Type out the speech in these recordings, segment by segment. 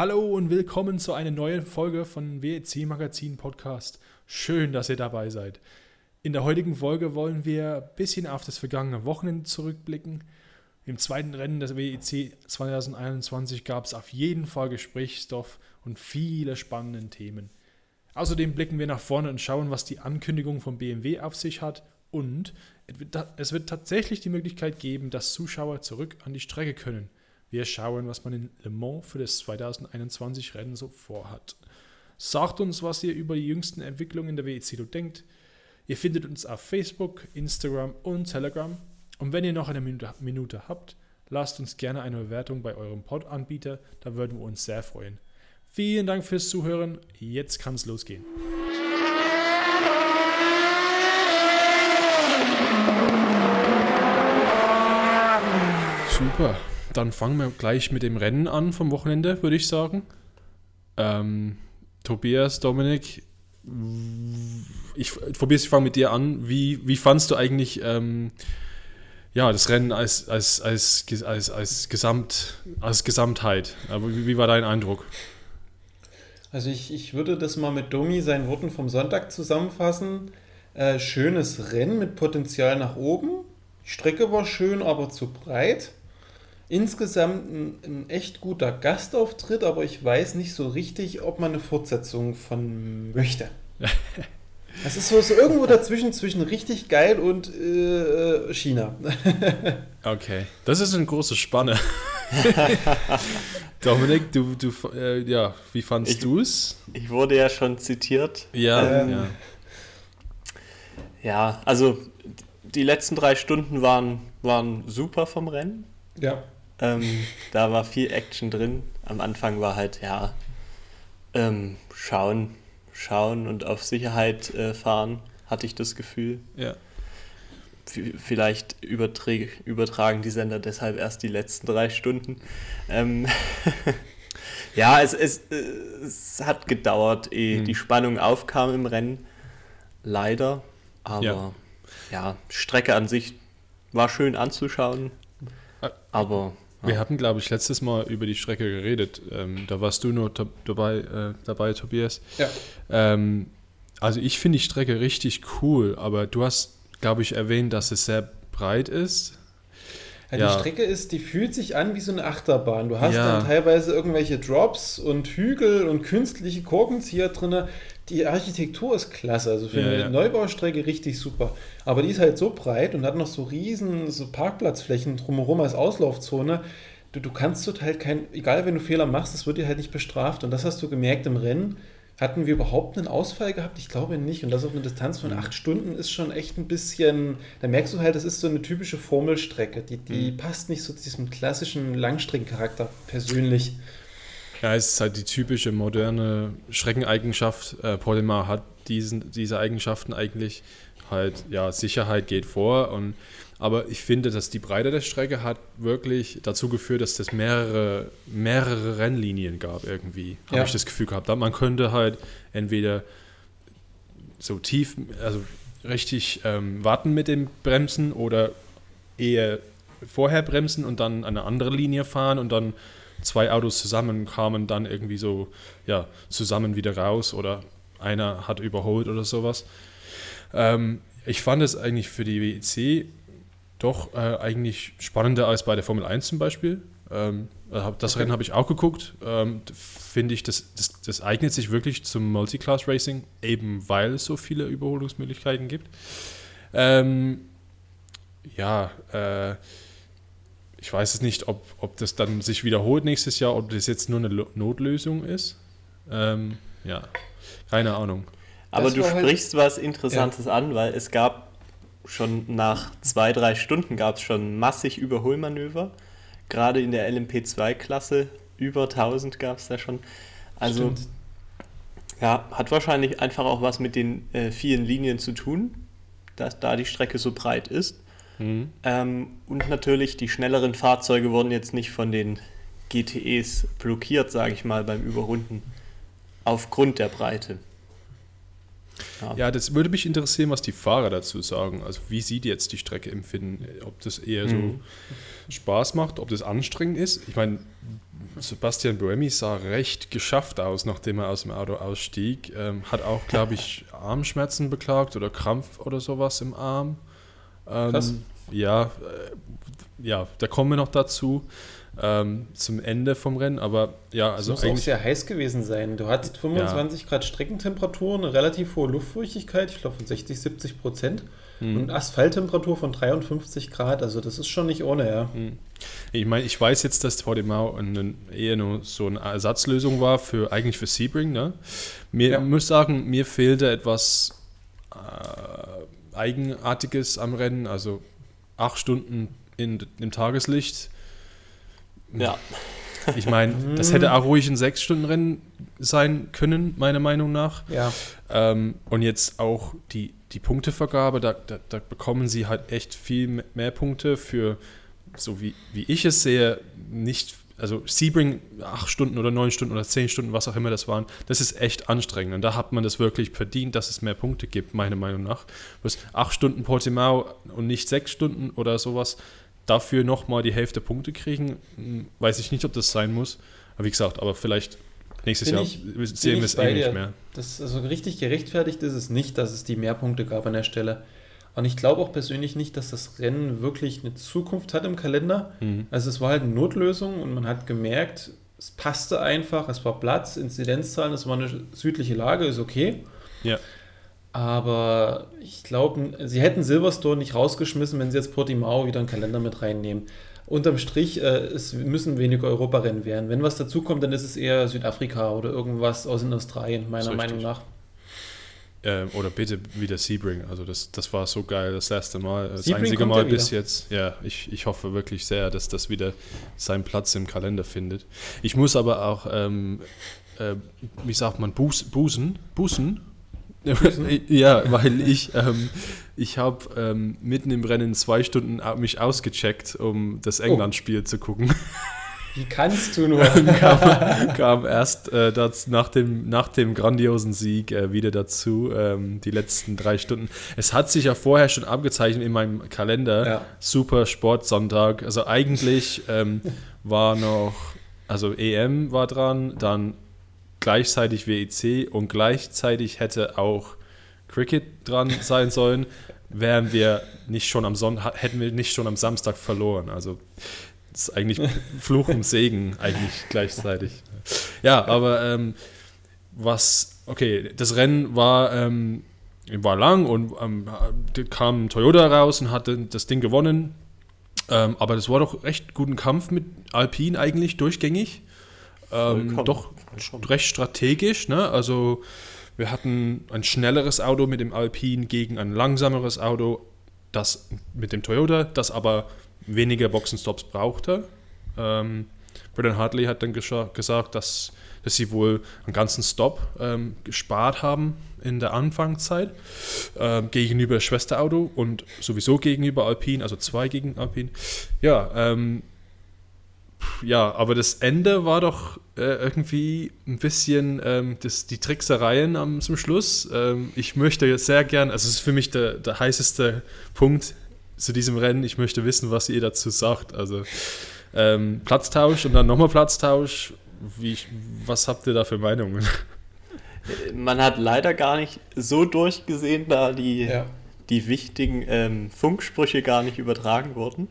Hallo und willkommen zu einer neuen Folge von WEC Magazin Podcast. Schön, dass ihr dabei seid. In der heutigen Folge wollen wir ein bisschen auf das vergangene Wochenende zurückblicken. Im zweiten Rennen des WEC 2021 gab es auf jeden Fall Gesprächsstoff und viele spannende Themen. Außerdem blicken wir nach vorne und schauen, was die Ankündigung von BMW auf sich hat und es wird tatsächlich die Möglichkeit geben, dass Zuschauer zurück an die Strecke können. Wir schauen, was man in Le Mans für das 2021 Rennen so vorhat. Sagt uns, was ihr über die jüngsten Entwicklungen in der WEC denkt. Ihr findet uns auf Facebook, Instagram und Telegram. Und wenn ihr noch eine Minute habt, lasst uns gerne eine Bewertung bei eurem Pod-Anbieter, da würden wir uns sehr freuen. Vielen Dank fürs Zuhören. Jetzt kann es losgehen. Super dann fangen wir gleich mit dem Rennen an vom Wochenende, würde ich sagen. Ähm, Tobias, Dominik, ich, Tobias, ich fange mit dir an. Wie, wie fandst du eigentlich ähm, ja, das Rennen als, als, als, als, als, Gesamt, als Gesamtheit? Wie, wie war dein Eindruck? Also ich, ich würde das mal mit Domi seinen Worten vom Sonntag zusammenfassen. Äh, schönes Rennen mit Potenzial nach oben. Die Strecke war schön, aber zu breit insgesamt ein, ein, echt guter Gastauftritt, aber ich weiß nicht so richtig, ob man eine Fortsetzung von möchte. Das ist so, so irgendwo dazwischen, zwischen richtig geil und äh, China. okay, das ist eine große Spanne. Dominik, du, du äh, ja, wie fandest du es? Ich wurde ja schon zitiert. Ja, ähm, ja. Ja, also die letzten drei Stunden waren, waren super vom Rennen. Ja. Ähm, da war viel Action drin. Am Anfang war halt, ja, ähm, schauen, schauen und auf Sicherheit äh, fahren, hatte ich das Gefühl. Ja. Vielleicht übertragen die Sender deshalb erst die letzten drei Stunden. Ähm ja, es, es, es hat gedauert, ehe hm. die Spannung aufkam im Rennen. Leider. Aber ja. ja, Strecke an sich war schön anzuschauen. Äh, aber wir hatten, glaube ich, letztes Mal über die Strecke geredet. Ähm, da warst du nur dabei, äh, dabei Tobias. Ja. Ähm, also ich finde die Strecke richtig cool, aber du hast, glaube ich, erwähnt, dass es sehr breit ist. Ja, ja. Die Strecke ist, die fühlt sich an wie so eine Achterbahn. Du hast ja. dann teilweise irgendwelche Drops und Hügel und künstliche Korkenzieher drin. Die Architektur ist klasse, also für ja, eine Neubaustrecke richtig super. Aber die ist halt so breit und hat noch so riesen so Parkplatzflächen drumherum als Auslaufzone. Du, du kannst dort halt kein, egal wenn du Fehler machst, das wird dir halt nicht bestraft. Und das hast du gemerkt im Rennen hatten wir überhaupt einen Ausfall gehabt? Ich glaube nicht. Und das auf eine Distanz von mhm. acht Stunden ist schon echt ein bisschen. Da merkst du halt, das ist so eine typische Formelstrecke. Die, die mhm. passt nicht so zu diesem klassischen Langstreckencharakter persönlich. Ja, es ist halt die typische moderne Schreckeneigenschaft. Äh, Polymar hat diesen, diese Eigenschaften eigentlich. Halt, ja, Sicherheit geht vor und aber ich finde, dass die Breite der Strecke hat wirklich dazu geführt, dass es mehrere, mehrere Rennlinien gab irgendwie. Habe ja. ich das Gefühl gehabt. Man könnte halt entweder so tief, also richtig ähm, warten mit dem Bremsen oder eher vorher bremsen und dann eine andere Linie fahren und dann zwei Autos zusammen kamen dann irgendwie so ja zusammen wieder raus oder einer hat überholt oder sowas. Ähm, ich fand es eigentlich für die WEC doch äh, eigentlich spannender als bei der Formel 1 zum Beispiel. Ähm, äh, das okay. Rennen habe ich auch geguckt. Ähm, Finde ich, das, das, das, eignet sich wirklich zum Multiclass Racing, eben weil es so viele Überholungsmöglichkeiten gibt. Ähm, ja, äh, ich weiß es nicht, ob, ob das dann sich wiederholt nächstes Jahr, ob das jetzt nur eine Notlösung ist. Ähm, ja, keine Ahnung. Aber du halt sprichst halt, was Interessantes ja. an, weil es gab schon nach zwei, drei Stunden gab es schon massig Überholmanöver. Gerade in der LMP2-Klasse über 1000 gab es da schon. Also Stimmt. ja, hat wahrscheinlich einfach auch was mit den äh, vielen Linien zu tun, dass da die Strecke so breit ist. Mhm. Ähm, und natürlich die schnelleren Fahrzeuge wurden jetzt nicht von den GTEs blockiert, sage ich mal, beim Überrunden aufgrund der Breite. Ja. ja. das würde mich interessieren, was die Fahrer dazu sagen. Also wie sie jetzt die Strecke empfinden. Ob das eher so mhm. Spaß macht, ob das anstrengend ist. Ich meine, Sebastian Buemi sah recht geschafft aus, nachdem er aus dem Auto ausstieg. Ähm, hat auch, glaube ich, Armschmerzen beklagt oder Krampf oder sowas im Arm. Ähm, Krass. Ja, äh, ja, da kommen wir noch dazu ähm, zum Ende vom Rennen. Aber ja, also. Es muss auch sehr heiß gewesen sein. Du hattest 25 ja. Grad Streckentemperatur, eine relativ hohe Luftfeuchtigkeit, ich glaube von 60, 70 Prozent. Mhm. Und Asphalttemperatur von 53 Grad, also das ist schon nicht ohne, ja. Mhm. Ich meine, ich weiß jetzt, dass eine, eher nur so eine Ersatzlösung war für eigentlich für Sebring. Ne? Mir ja. muss sagen, mir fehlte etwas äh, Eigenartiges am Rennen, also acht Stunden in, im Tageslicht ja. Ich meine, das hätte auch ruhig ein Sechs-Stunden-Rennen sein können, meiner Meinung nach. Ja. Ähm, und jetzt auch die, die Punktevergabe, da, da, da, bekommen sie halt echt viel mehr Punkte für, so wie, wie ich es sehe, nicht, also Sebring acht Stunden oder neun Stunden oder zehn Stunden, was auch immer das waren, das ist echt anstrengend. Und da hat man das wirklich verdient, dass es mehr Punkte gibt, meiner Meinung nach. Was acht Stunden Portimao und nicht sechs Stunden oder sowas, dafür nochmal die Hälfte Punkte kriegen, hm, weiß ich nicht, ob das sein muss. Aber wie gesagt, aber vielleicht nächstes bin Jahr ich, sehen wir es eh nicht mehr. Das, also richtig gerechtfertigt ist es nicht, dass es die Mehrpunkte gab an der Stelle. Und ich glaube auch persönlich nicht, dass das Rennen wirklich eine Zukunft hat im Kalender. Mhm. Also es war halt eine Notlösung und man hat gemerkt, es passte einfach, es war Platz, Inzidenzzahlen, es war eine südliche Lage, ist okay. Ja. Aber ich glaube, sie hätten Silverstone nicht rausgeschmissen, wenn sie jetzt Portimao wieder einen Kalender mit reinnehmen. Unterm Strich, äh, es müssen weniger Europarennen werden. Wenn was dazukommt, dann ist es eher Südafrika oder irgendwas aus in Australien, meiner Meinung nach. Äh, oder bitte wieder Sebring. Also das, das war so geil das letzte Mal, das Sebring einzige Mal bis jetzt. Ja, ich, ich hoffe wirklich sehr, dass das wieder seinen Platz im Kalender findet. Ich muss aber auch, ähm, äh, wie sagt man, Buß, Bußen, Bußen ja, weil ich, ähm, ich habe ähm, mitten im Rennen zwei Stunden mich ausgecheckt, um das oh. England-Spiel oh. zu gucken. Wie kannst du nur? kam, kam erst äh, das, nach, dem, nach dem grandiosen Sieg äh, wieder dazu, ähm, die letzten drei Stunden. Es hat sich ja vorher schon abgezeichnet in meinem Kalender, ja. Super Sportsonntag. Also eigentlich ähm, war noch, also EM war dran, dann gleichzeitig WEC und gleichzeitig hätte auch Cricket dran sein sollen, wären wir nicht schon am Son hätten wir nicht schon am Samstag verloren. Also das ist eigentlich Fluch und Segen eigentlich gleichzeitig. Ja, aber ähm, was, okay, das Rennen war, ähm, war lang und ähm, kam Toyota raus und hatte das Ding gewonnen. Ähm, aber das war doch recht guten Kampf mit Alpine eigentlich durchgängig. Ähm, doch recht strategisch. Ne? Also wir hatten ein schnelleres Auto mit dem Alpine gegen ein langsameres Auto, das mit dem Toyota, das aber weniger Boxenstops brauchte. Ähm, Brendan Hartley hat dann gesagt, dass, dass sie wohl einen ganzen Stop ähm, gespart haben in der Anfangszeit ähm, gegenüber Schwesterauto und sowieso gegenüber Alpine, also zwei gegen Alpine. Ja, ähm, ja, aber das Ende war doch äh, irgendwie ein bisschen ähm, das, die Tricksereien am, zum Schluss. Ähm, ich möchte sehr gern, also es ist für mich der, der heißeste Punkt zu diesem Rennen. Ich möchte wissen, was ihr dazu sagt. Also ähm, Platztausch und dann nochmal Platztausch. Wie, was habt ihr da für Meinungen? Man hat leider gar nicht so durchgesehen, da die, ja. die wichtigen ähm, Funksprüche gar nicht übertragen wurden.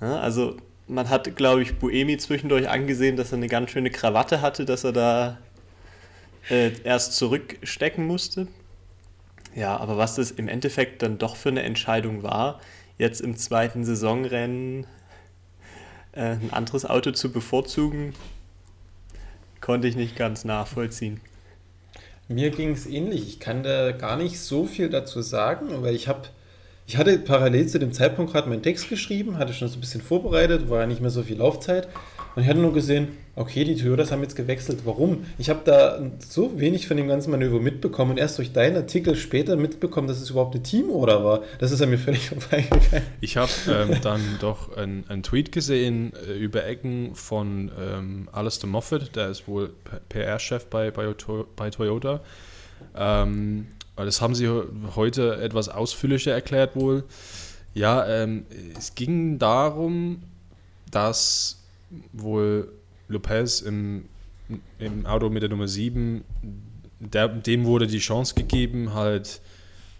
Ja, also man hat, glaube ich, Buemi zwischendurch angesehen, dass er eine ganz schöne Krawatte hatte, dass er da äh, erst zurückstecken musste. Ja, aber was das im Endeffekt dann doch für eine Entscheidung war, jetzt im zweiten Saisonrennen äh, ein anderes Auto zu bevorzugen, konnte ich nicht ganz nachvollziehen. Mir ging es ähnlich. Ich kann da gar nicht so viel dazu sagen, weil ich habe ich hatte parallel zu dem Zeitpunkt gerade meinen Text geschrieben, hatte schon so ein bisschen vorbereitet, war ja nicht mehr so viel Laufzeit. Und ich hatte nur gesehen, okay, die Toyotas haben jetzt gewechselt. Warum? Ich habe da so wenig von dem ganzen Manöver mitbekommen und erst durch deinen Artikel später mitbekommen, dass es überhaupt eine Teamorder war. Das ist an mir völlig vorbeigegangen. Ich habe ähm, dann doch einen Tweet gesehen äh, über Ecken von ähm, Alistair Moffat, der ist wohl PR-Chef bei, bei, bei Toyota Ähm, das haben sie heute etwas ausführlicher erklärt wohl. Ja, ähm, es ging darum, dass wohl Lopez im, im Auto mit der Nummer 7, der, dem wurde die Chance gegeben, halt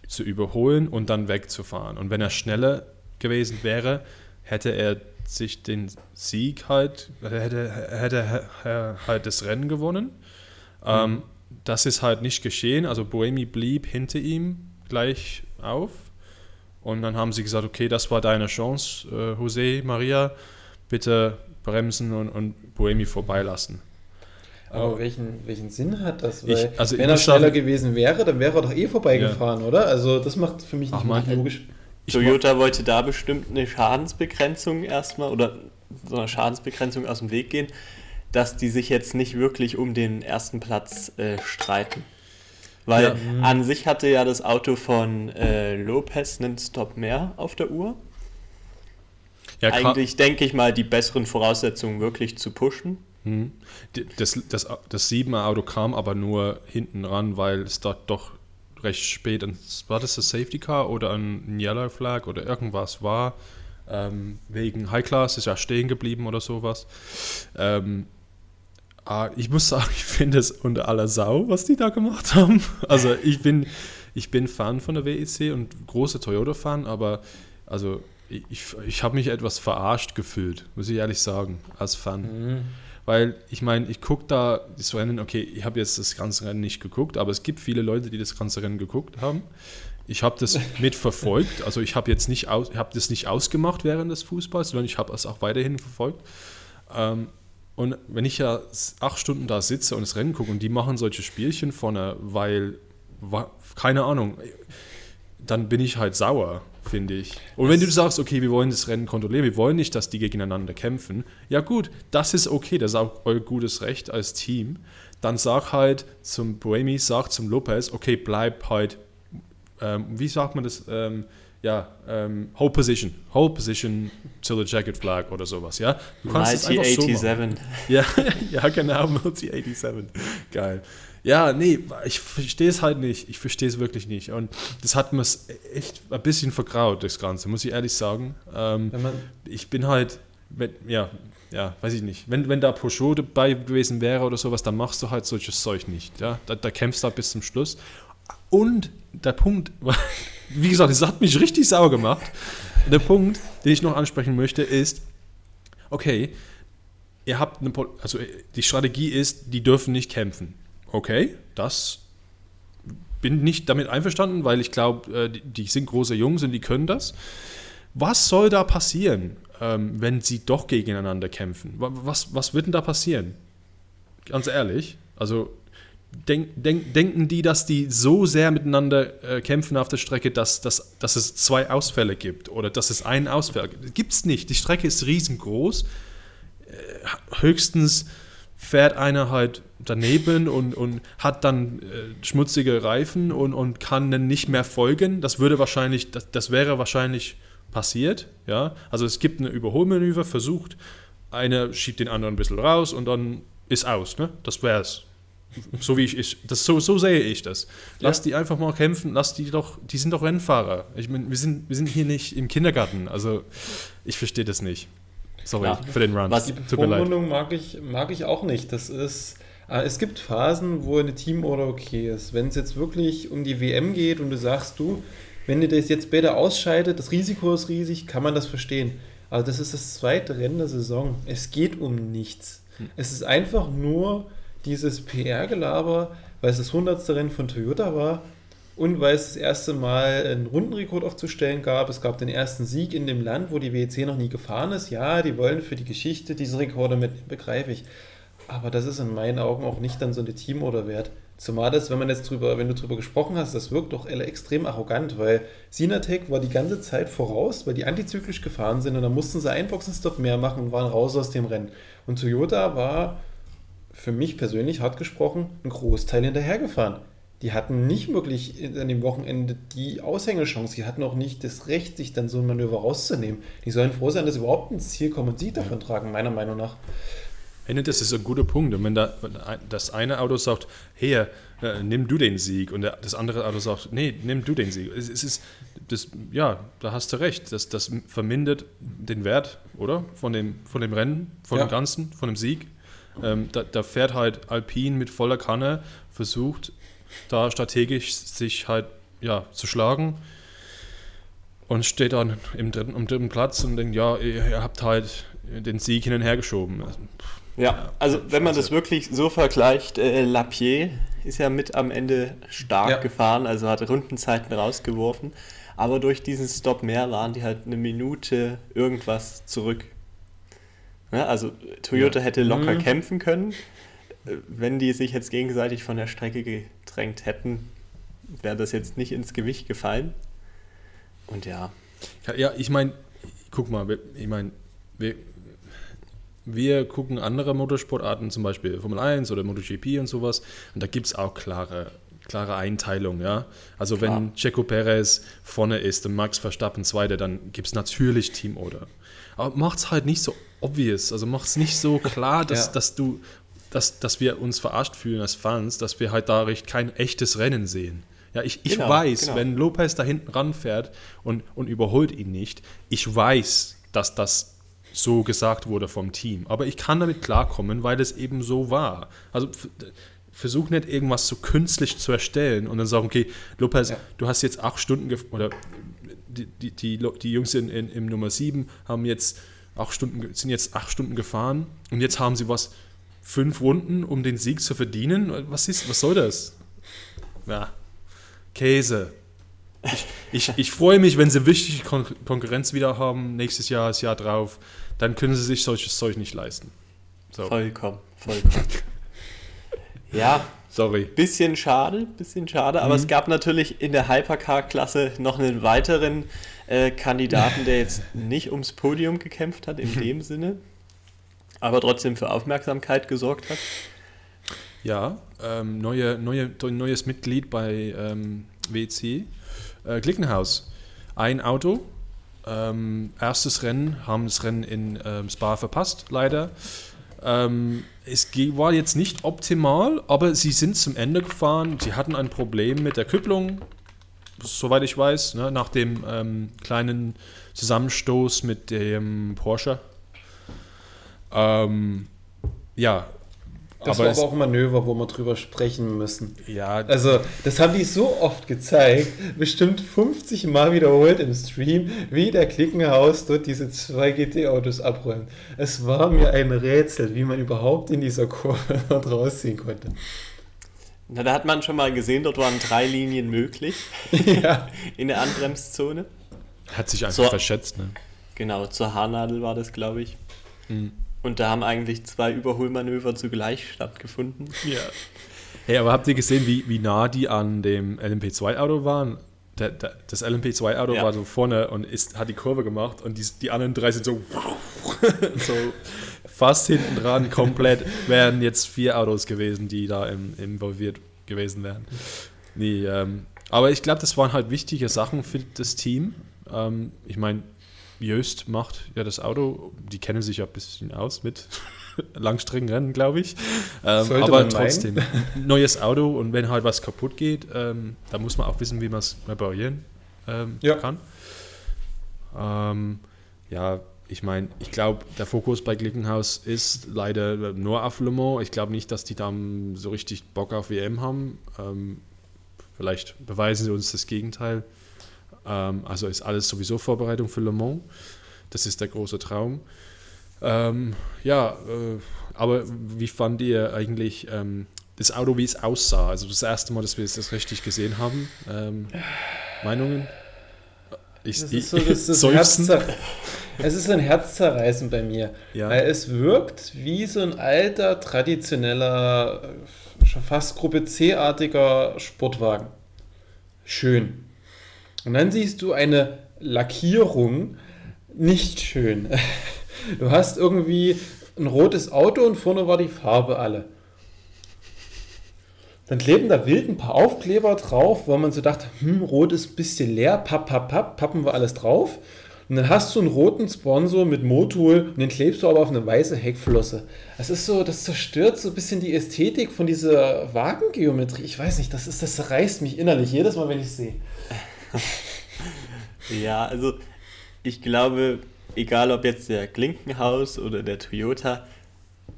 zu überholen und dann wegzufahren. Und wenn er schneller gewesen wäre, hätte er sich den Sieg halt, hätte, hätte er halt das Rennen gewonnen. Ähm, mhm. Ähm, das ist halt nicht geschehen. Also Boemi blieb hinter ihm gleich auf. Und dann haben sie gesagt, okay, das war deine Chance, äh, José Maria, bitte bremsen und, und Boemi vorbeilassen. Aber welchen, welchen Sinn hat das? Weil ich, also wenn er schneller gewesen wäre, dann wäre er doch eh vorbeigefahren, ja. oder? Also das macht für mich nicht Ach, logisch. Toyota wollte da bestimmt eine Schadensbegrenzung erstmal oder so eine Schadensbegrenzung aus dem Weg gehen, dass die sich jetzt nicht wirklich um den ersten Platz äh, streiten. Weil ja. an sich hatte ja das Auto von äh, Lopez einen Stop mehr auf der Uhr. Ja, Eigentlich denke ich mal, die besseren Voraussetzungen wirklich zu pushen. Hm. Das, das, das 7er Auto kam aber nur hinten ran, weil es dort doch recht spät, ein, war das das Safety Car oder ein Yellow Flag oder irgendwas war. Ähm, wegen High Class ist ja stehen geblieben oder sowas. Ähm, ah, ich muss sagen, ich finde es unter aller Sau, was die da gemacht haben. Also ich bin, ich bin Fan von der WEC und großer Toyota-Fan, aber also ich, ich habe mich etwas verarscht gefühlt, muss ich ehrlich sagen, als Fan. Mhm. Weil ich meine, ich gucke da das Rennen, okay, ich habe jetzt das ganze Rennen nicht geguckt, aber es gibt viele Leute, die das ganze Rennen geguckt haben. Ich habe das mitverfolgt, also ich habe jetzt nicht aus, habe das nicht ausgemacht während des Fußballs, sondern ich habe es auch weiterhin verfolgt. Ähm, und wenn ich ja acht Stunden da sitze und das Rennen gucke und die machen solche Spielchen vorne, weil, keine Ahnung, dann bin ich halt sauer finde ich. Und wenn du sagst, okay, wir wollen das Rennen kontrollieren, wir wollen nicht, dass die gegeneinander kämpfen, ja gut, das ist okay, das ist auch euer gutes Recht als Team. Dann sag halt zum Boemi, sag zum Lopez, okay, bleib halt, ähm, wie sagt man das, ähm, ja, ähm, Hold Position, Hold Position till the Jacket Flag oder sowas, ja? Du kannst Multi 87. So ja, ja, genau, Multi 87. Geil. Ja, nee, ich verstehe es halt nicht. Ich verstehe es wirklich nicht. Und das hat mir echt ein bisschen vergraut, das Ganze, muss ich ehrlich sagen. Ähm, ich bin halt, ja, ja, weiß ich nicht. Wenn, wenn da Peugeot dabei gewesen wäre oder sowas, dann machst du halt solches Zeug nicht. Ja? Da, da kämpfst du halt bis zum Schluss. Und der Punkt, wie gesagt, es hat mich richtig sauer gemacht. Der Punkt, den ich noch ansprechen möchte, ist, okay, ihr habt eine, also die Strategie ist, die dürfen nicht kämpfen okay, das bin nicht damit einverstanden, weil ich glaube, äh, die sind große Jungs und die können das. Was soll da passieren, ähm, wenn sie doch gegeneinander kämpfen? Was, was wird denn da passieren? Ganz ehrlich, also denk, denk, denken die, dass die so sehr miteinander äh, kämpfen auf der Strecke, dass, dass, dass es zwei Ausfälle gibt oder dass es einen Ausfall gibt? Gibt es nicht. Die Strecke ist riesengroß. Äh, höchstens fährt einer halt daneben und, und hat dann äh, schmutzige Reifen und, und kann dann nicht mehr folgen. Das würde wahrscheinlich, das, das wäre wahrscheinlich passiert. Ja? Also es gibt eine Überholmanöver, versucht, einer schiebt den anderen ein bisschen raus und dann ist aus. Ne? Das wäre es. So wie ich, ich das, so, so sehe ich das. Lass ja. die einfach mal kämpfen, lass die doch, die sind doch Rennfahrer. Ich meine, wir sind, wir sind hier nicht im Kindergarten. Also ich verstehe das nicht. Sorry ja. für den Run. Was die Bevormundung mag ich, mag ich auch nicht. Das ist, es gibt Phasen, wo eine Teamorder okay ist. Wenn es jetzt wirklich um die WM geht und du sagst, du, wenn ihr das jetzt beide ausscheidet, das Risiko ist riesig, kann man das verstehen. Aber das ist das zweite Rennen der Saison. Es geht um nichts. Hm. Es ist einfach nur dieses PR-Gelaber, weil es das 100. Rennen von Toyota war und weil es das erste Mal einen Rundenrekord aufzustellen gab. Es gab den ersten Sieg in dem Land, wo die WEC noch nie gefahren ist. Ja, die wollen für die Geschichte diese Rekorde mit, begreife ich. Aber das ist in meinen Augen auch nicht dann so eine Teamorder wert. Zumal das, wenn man jetzt drüber, wenn du drüber gesprochen hast, das wirkt doch extrem arrogant, weil Sinatec war die ganze Zeit voraus, weil die antizyklisch gefahren sind und dann mussten sie einen Boxenstopp mehr machen und waren raus aus dem Rennen. Und Toyota war für mich persönlich hart gesprochen ein Großteil hinterhergefahren die hatten nicht wirklich an dem Wochenende die Aushängeschance. Die hatten auch nicht das Recht, sich dann so ein Manöver rauszunehmen. Die sollen froh sein, dass überhaupt ins Ziel kommen und Sieg davon tragen, meiner Meinung nach. Ende, das ist ein guter Punkt. Und wenn da das eine Auto sagt, hey, äh, nimm du den Sieg, und das andere Auto sagt, nee, nimm du den Sieg. Es, es ist, das, ja, da hast du recht. Das, das vermindert den Wert, oder? Von dem, von dem Rennen, von ja. dem Ganzen, von dem Sieg. Ähm, da, da, fährt halt Alpine mit voller Kanne, versucht da strategisch sich halt ja, zu schlagen und steht dann im dritten, im dritten Platz und denkt, ja, ihr, ihr habt halt den Sieg hin und her geschoben. Ja, also wenn man das wirklich so vergleicht, äh, Lapierre ist ja mit am Ende stark ja. gefahren, also hat Rundenzeiten rausgeworfen, aber durch diesen Stop mehr waren die halt eine Minute irgendwas zurück. Ja, also Toyota ja. hätte locker mhm. kämpfen können, äh, wenn die sich jetzt gegenseitig von der Strecke gedrängt hätten, wäre das jetzt nicht ins Gewicht gefallen. Und ja. Ja, ich meine, guck mal, ich meine, wir, wir gucken andere Motorsportarten, zum Beispiel Formel 1 oder MotoGP und sowas, und da gibt es auch klare, klare Einteilung, ja. Also Klar. wenn Checo Perez vorne ist und Max Verstappen zweiter, dann gibt es natürlich Team Order. Aber macht es halt nicht so obvious, also macht es nicht so klar, dass, ja. dass du, dass, dass wir uns verarscht fühlen als Fans, dass wir halt da kein echtes Rennen sehen. Ja, ich, ich genau, weiß, genau. wenn Lopez da hinten ranfährt und, und überholt ihn nicht, ich weiß, dass das so gesagt wurde vom Team. Aber ich kann damit klarkommen, weil es eben so war. Also versuch nicht irgendwas so künstlich zu erstellen und dann sagen, okay, Lopez, ja. du hast jetzt acht Stunden oder die, die, die, die Jungs in, in, im Nummer sieben haben jetzt acht Stunden, sind jetzt acht Stunden gefahren und jetzt haben sie was, fünf Runden, um den Sieg zu verdienen. Was ist, was soll das? Ja, Käse. Ich, ich, ich freue mich, wenn sie wichtige Kon Konkurrenz wieder haben, nächstes Jahr, das Jahr drauf, dann können sie sich solches Zeug nicht leisten. So. Vollkommen, vollkommen. ja, sorry. Bisschen schade, bisschen schade, aber mhm. es gab natürlich in der Hypercar-Klasse noch einen weiteren äh, Kandidaten, der jetzt nicht ums Podium gekämpft hat, in dem Sinne, aber trotzdem für Aufmerksamkeit gesorgt hat. Ja, ähm, neue, neue, neues Mitglied bei ähm, WC. Äh, Glickenhaus. Ein Auto. Ähm, erstes Rennen, haben das Rennen in ähm, Spa verpasst, leider. Ähm, es war jetzt nicht optimal, aber sie sind zum Ende gefahren. Sie hatten ein Problem mit der Kupplung, soweit ich weiß, ne, nach dem ähm, kleinen Zusammenstoß mit dem Porsche. Ähm, ja, das aber war aber auch ein Manöver, wo wir drüber sprechen müssen. Ja. Also, das haben die so oft gezeigt, bestimmt 50 Mal wiederholt im Stream, wie der Klickenhaus dort diese zwei GT-Autos abräumt. Es war mir ein Rätsel, wie man überhaupt in dieser Kurve dort rausziehen konnte. Na, da hat man schon mal gesehen, dort waren drei Linien möglich. ja. In der Anbremszone. Hat sich einfach so, verschätzt, ne? Genau, zur Haarnadel war das, glaube ich. Mhm. Und da haben eigentlich zwei Überholmanöver zugleich stattgefunden. Ja. Hey, aber habt ihr gesehen, wie, wie nah die an dem LMP2-Auto waren? Der, der, das LMP2-Auto ja. war so vorne und ist, hat die Kurve gemacht und die, die anderen drei sind so, so fast hinten dran, komplett. Wären jetzt vier Autos gewesen, die da im, involviert gewesen wären. Nee, ähm, aber ich glaube, das waren halt wichtige Sachen für das Team. Ähm, ich meine, Jöst macht ja das Auto, die kennen sich ja ein bisschen aus mit Langstreckenrennen, glaube ich. Ähm, aber trotzdem, neues Auto und wenn halt was kaputt geht, ähm, da muss man auch wissen, wie man es reparieren ähm, ja. kann. Ähm, ja, ich meine, ich glaube, der Fokus bei Glickenhaus ist leider nur auf Le Mans. Ich glaube nicht, dass die da so richtig Bock auf WM haben. Ähm, vielleicht beweisen sie uns das Gegenteil. Ähm, also ist alles sowieso Vorbereitung für Le Mans. Das ist der große Traum. Ähm, ja, äh, aber wie fand ihr eigentlich ähm, das Auto, wie es aussah? Also das erste Mal, dass wir das richtig gesehen haben. Ähm, Meinungen? Ich, das ist so, das ist Herzzerreißen. es ist ein Herzzerreißen bei mir. Ja. Weil es wirkt wie so ein alter, traditioneller, schon fast Gruppe C-artiger Sportwagen. Schön. Und dann siehst du eine Lackierung, nicht schön. Du hast irgendwie ein rotes Auto und vorne war die Farbe alle. Dann kleben da wild ein paar Aufkleber drauf, wo man so dachte, hm, rot ist ein bisschen leer, papp, papp, papp, pappen wir alles drauf. Und dann hast du einen roten Sponsor mit Motul und den klebst du aber auf eine weiße Heckflosse. Das ist so, das zerstört so ein bisschen die Ästhetik von dieser Wagengeometrie. Ich weiß nicht, das ist, das reißt mich innerlich jedes Mal, wenn ich es sehe. ja, also ich glaube, egal ob jetzt der Klinkenhaus oder der Toyota,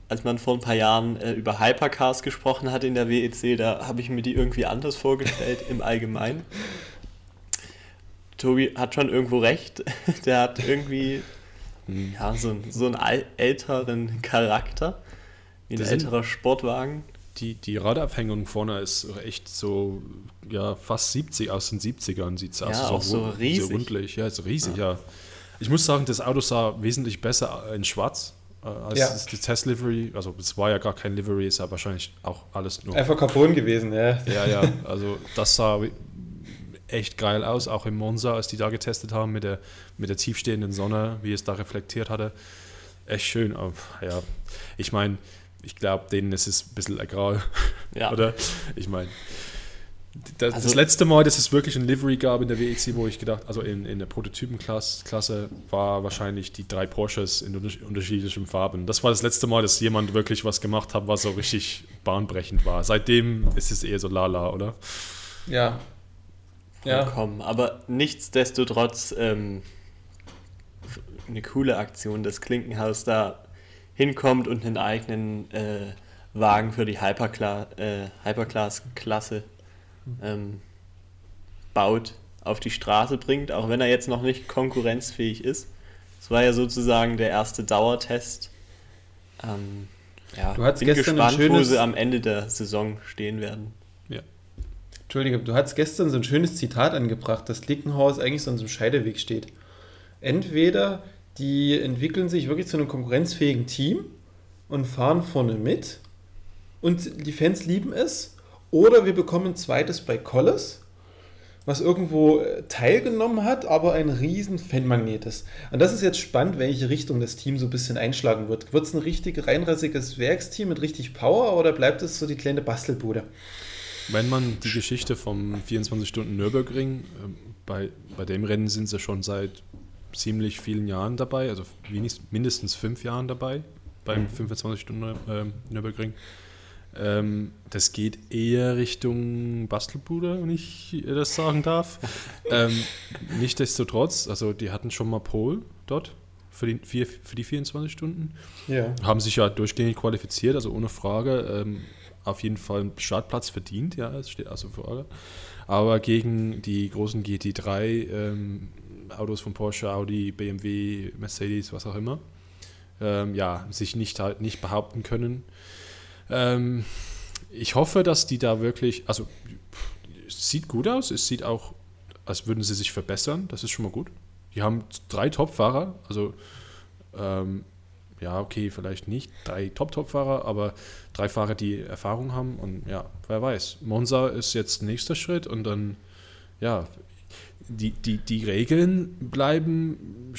als man vor ein paar Jahren äh, über Hypercars gesprochen hat in der WEC, da habe ich mir die irgendwie anders vorgestellt im Allgemeinen. Tobi hat schon irgendwo recht. Der hat irgendwie ja, so, so einen älteren Charakter, wie ein älterer Sportwagen. Die, die Radabhängung vorne ist echt so, ja, fast 70 aus den 70ern sieht es aus. Ja, auch so riesig. So rundlich, ja, ist riesig, ja. ja. Ich muss sagen, das Auto sah wesentlich besser in schwarz äh, als ja. die Test-Livery. Also es war ja gar kein Livery, ist ja wahrscheinlich auch alles nur... Einfach Carbon gewesen, ja. Ja, ja, also das sah echt geil aus, auch im Monza, als die da getestet haben mit der, mit der tiefstehenden Sonne, wie es da reflektiert hatte. Echt schön. Aber, ja, ich meine, ich glaube, denen ist es ein bisschen egal. Ja. Oder? Ich meine, das, also, das, letzte Mal, dass es wirklich ein Livery gab in der WEC, wo ich gedacht, also in, in der Prototypenklasse, war wahrscheinlich die drei Porsches in unterschiedlichen Farben. Das war das letzte Mal, dass jemand wirklich was gemacht hat, was so richtig bahnbrechend war. Seitdem ist es eher so lala, oder? Ja, ja. kommen. Aber nichtsdestotrotz ähm, eine coole Aktion, dass Klinkenhaus da hinkommt und einen eigenen äh, Wagen für die Hyperclass, äh, Hyperclass-Klasse ähm, baut, auf die Straße bringt, auch wenn er jetzt noch nicht konkurrenzfähig ist. Es war ja sozusagen der erste Dauertest. Ähm, ja, du bin gespannt, wo sie am Ende der Saison stehen werden. Entschuldige, du hast gestern so ein schönes Zitat angebracht, dass Klickenhaus eigentlich so an so einem Scheideweg steht. Entweder die entwickeln sich wirklich zu einem konkurrenzfähigen Team und fahren vorne mit und die Fans lieben es, oder wir bekommen ein zweites bei Collis, was irgendwo äh, teilgenommen hat, aber ein riesen Fanmagnet ist. Und das ist jetzt spannend, welche Richtung das Team so ein bisschen einschlagen wird. Wird es ein richtig reinrassiges Werksteam mit richtig Power oder bleibt es so die kleine Bastelbude? Wenn man die Geschichte vom 24-Stunden-Nürburgring, äh, bei, bei dem Rennen sind sie schon seit ziemlich vielen Jahren dabei, also mindestens fünf Jahren dabei, beim 25-Stunden-Nürburgring. Mhm. Ähm, das geht eher Richtung Bastelbude, wenn ich das sagen darf. ähm, Nichtsdestotrotz, also die hatten schon mal Pole dort für die, vier, für die 24 Stunden. Ja. Haben sich ja durchgängig qualifiziert, also ohne Frage. Ähm, auf jeden Fall einen Startplatz verdient, ja, es steht also vor allem. Aber gegen die großen GT3 ähm, Autos von Porsche, Audi, BMW, Mercedes, was auch immer, ähm, ja, sich nicht halt nicht behaupten können. Ähm, ich hoffe, dass die da wirklich, also es sieht gut aus, es sieht auch, als würden sie sich verbessern, das ist schon mal gut. Die haben drei Top-Fahrer, also ähm, ja, okay, vielleicht nicht drei Top-Top-Fahrer, aber drei Fahrer, die Erfahrung haben und ja, wer weiß. Monza ist jetzt nächster Schritt und dann, ja, die, die, die Regeln bleiben,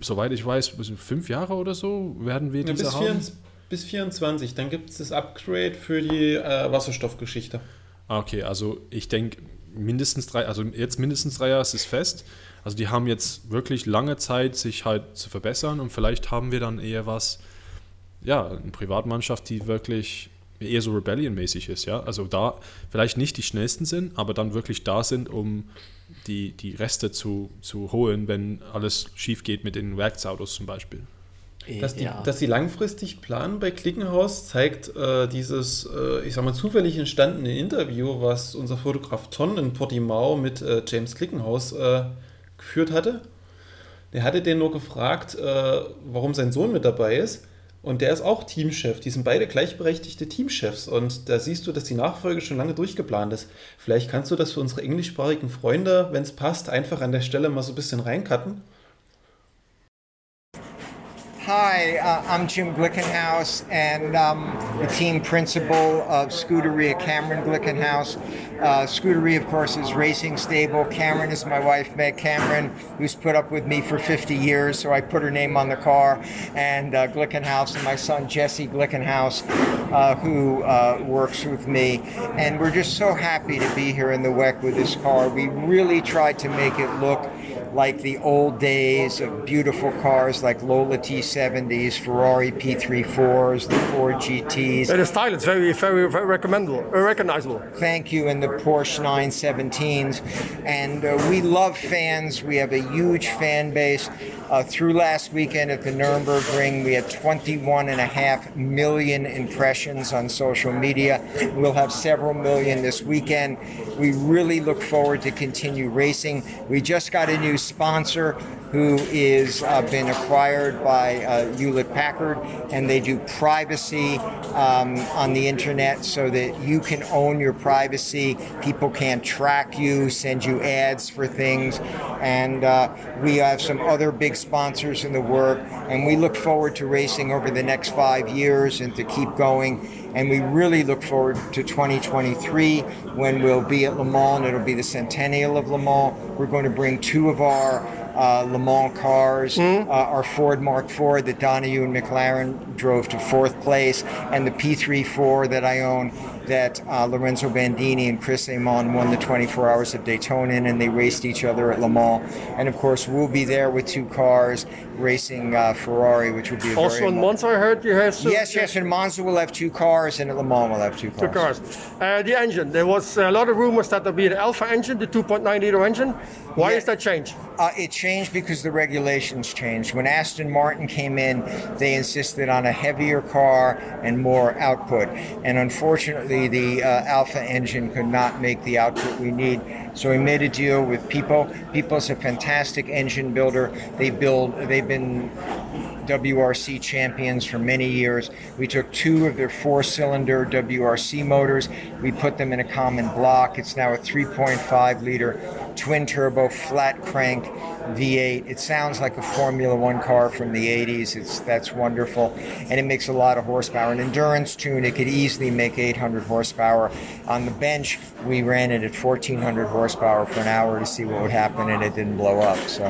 soweit ich weiß, fünf Jahre oder so werden wir diese ja, bis haben. 24, bis 24, dann gibt es das Upgrade für die äh, Wasserstoffgeschichte. Ah, okay, also ich denke mindestens drei, also jetzt mindestens drei Jahre ist es fest. Also die haben jetzt wirklich lange Zeit, sich halt zu verbessern und vielleicht haben wir dann eher was, ja, eine Privatmannschaft, die wirklich eher so Rebellion-mäßig ist, ja. Also da vielleicht nicht die schnellsten sind, aber dann wirklich da sind, um die, die Reste zu, zu holen, wenn alles schief geht mit den Werksautos zum Beispiel. Dass die, ja. dass die langfristig planen bei Klickenhaus, zeigt äh, dieses, äh, ich sag mal, zufällig entstandene Interview, was unser Fotograf Ton in Portimao mit äh, James Klickenhaus äh, geführt hatte. Der hatte den nur gefragt, äh, warum sein Sohn mit dabei ist. Und der ist auch Teamchef. Die sind beide gleichberechtigte Teamchefs. Und da siehst du, dass die Nachfolge schon lange durchgeplant ist. Vielleicht kannst du das für unsere englischsprachigen Freunde, wenn es passt, einfach an der Stelle mal so ein bisschen reincutten. Hi, uh, I'm Jim Glickenhaus, and I'm the team principal of Scuderia Cameron Glickenhaus. Uh, Scuderia, of course, is racing stable. Cameron is my wife, Meg Cameron, who's put up with me for 50 years, so I put her name on the car. And uh, Glickenhaus and my son, Jesse Glickenhaus, uh, who uh, works with me. And we're just so happy to be here in the WEC with this car. We really tried to make it look like the old days of beautiful cars like Lola T70s, Ferrari P34s, the Ford GTs. And the style is very, very, very recommendable, uh, recognizable. Thank you, and the Porsche 917s. And uh, we love fans. We have a huge fan base. Uh, through last weekend at the Nuremberg Ring, we had 21 and a half million impressions on social media. We'll have several million this weekend. We really look forward to continue racing. We just got a new sponsor who is uh, been acquired by uh, Hewlett Packard, and they do privacy um, on the internet so that you can own your privacy. People can't track you, send you ads for things, and uh, we have some other big sponsors in the work, and we look forward to racing over the next five years and to keep going. And we really look forward to 2023 when we'll be at Le Mans, it'll be the centennial of Le Mans. We're going to bring two of our uh, Le Mans cars, mm-hmm. uh, our Ford Mark IV that Donahue and McLaren drove to fourth place, and the P34 that I own that uh, Lorenzo Bandini and Chris Amon won the 24 Hours of Daytona in, and they raced each other at Le Mans. And of course, we'll be there with two cars racing uh, Ferrari, which will be also in Monza. I heard you have. Some, yes, yes. In Monza, we'll have two cars, and at Le Mans, we'll have two cars. Two cars. Uh, the engine. There was a lot of rumors that there'll be an Alpha engine, the 2.9 liter engine. Why yeah. is that changed? Uh, it changed because the regulations changed. When Aston Martin came in, they insisted on a heavier car and more output. And unfortunately, the uh, Alpha engine could not make the output we need. So we made a deal with People. People's a fantastic engine builder. They build. They've been WRC champions for many years. We took two of their four cylinder WRC motors, we put them in a common block. It's now a 3.5 liter twin turbo flat crank V8. It sounds like a Formula One car from the 80s. It's that's wonderful, and it makes a lot of horsepower. An endurance tune, it could easily make 800 horsepower. On the bench, we ran it at 1400 horsepower for an hour to see what would happen, and it didn't blow up. So.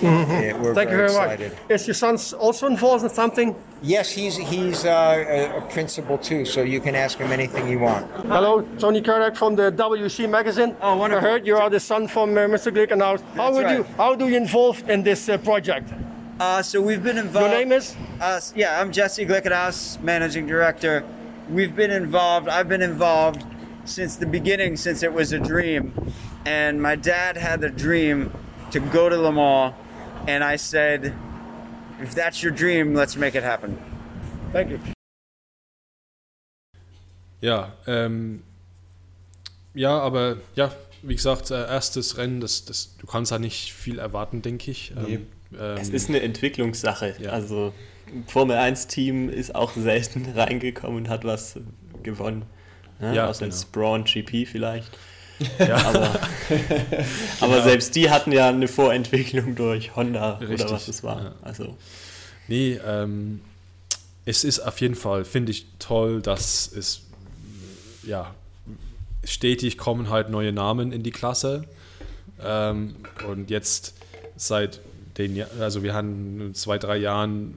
Mm-hmm. Yeah, we're Thank very you very excited. much. Is your son also involved in something? Yes, he's he's uh, a, principal too, so you can ask him anything you want. Hello, Tony Kerdak from the WC magazine. Oh, wonderful. I heard you are the son from uh, Mr. Glickenhaus. How would right. you how do you involved in this uh, project? Uh, so we've been involved. Your name is? Uh, yeah, I'm Jesse Glickenhaus, managing director. We've been involved. I've been involved since the beginning, since it was a dream, and my dad had the dream to go to Le Mans and I said, if that's your dream, let's make it happen. Thank you. Ja, ähm, ja, aber ja, wie gesagt, äh, erstes Rennen, das, das, du kannst da nicht viel erwarten, denke ich. Nee. Ähm, es ist eine Entwicklungssache. Ja. Also Formel 1-Team ist auch selten reingekommen und hat was gewonnen. Ne? Ja, Außer genau. Braun GP vielleicht. Ja. Aber, aber selbst die hatten ja eine Vorentwicklung durch Honda Richtig. oder was es war. Ja. Also. Nee, ähm, es ist auf jeden Fall, finde ich toll, dass es ja stetig kommen halt neue Namen in die Klasse. Ähm, und jetzt seit den, also wir haben zwei, drei Jahren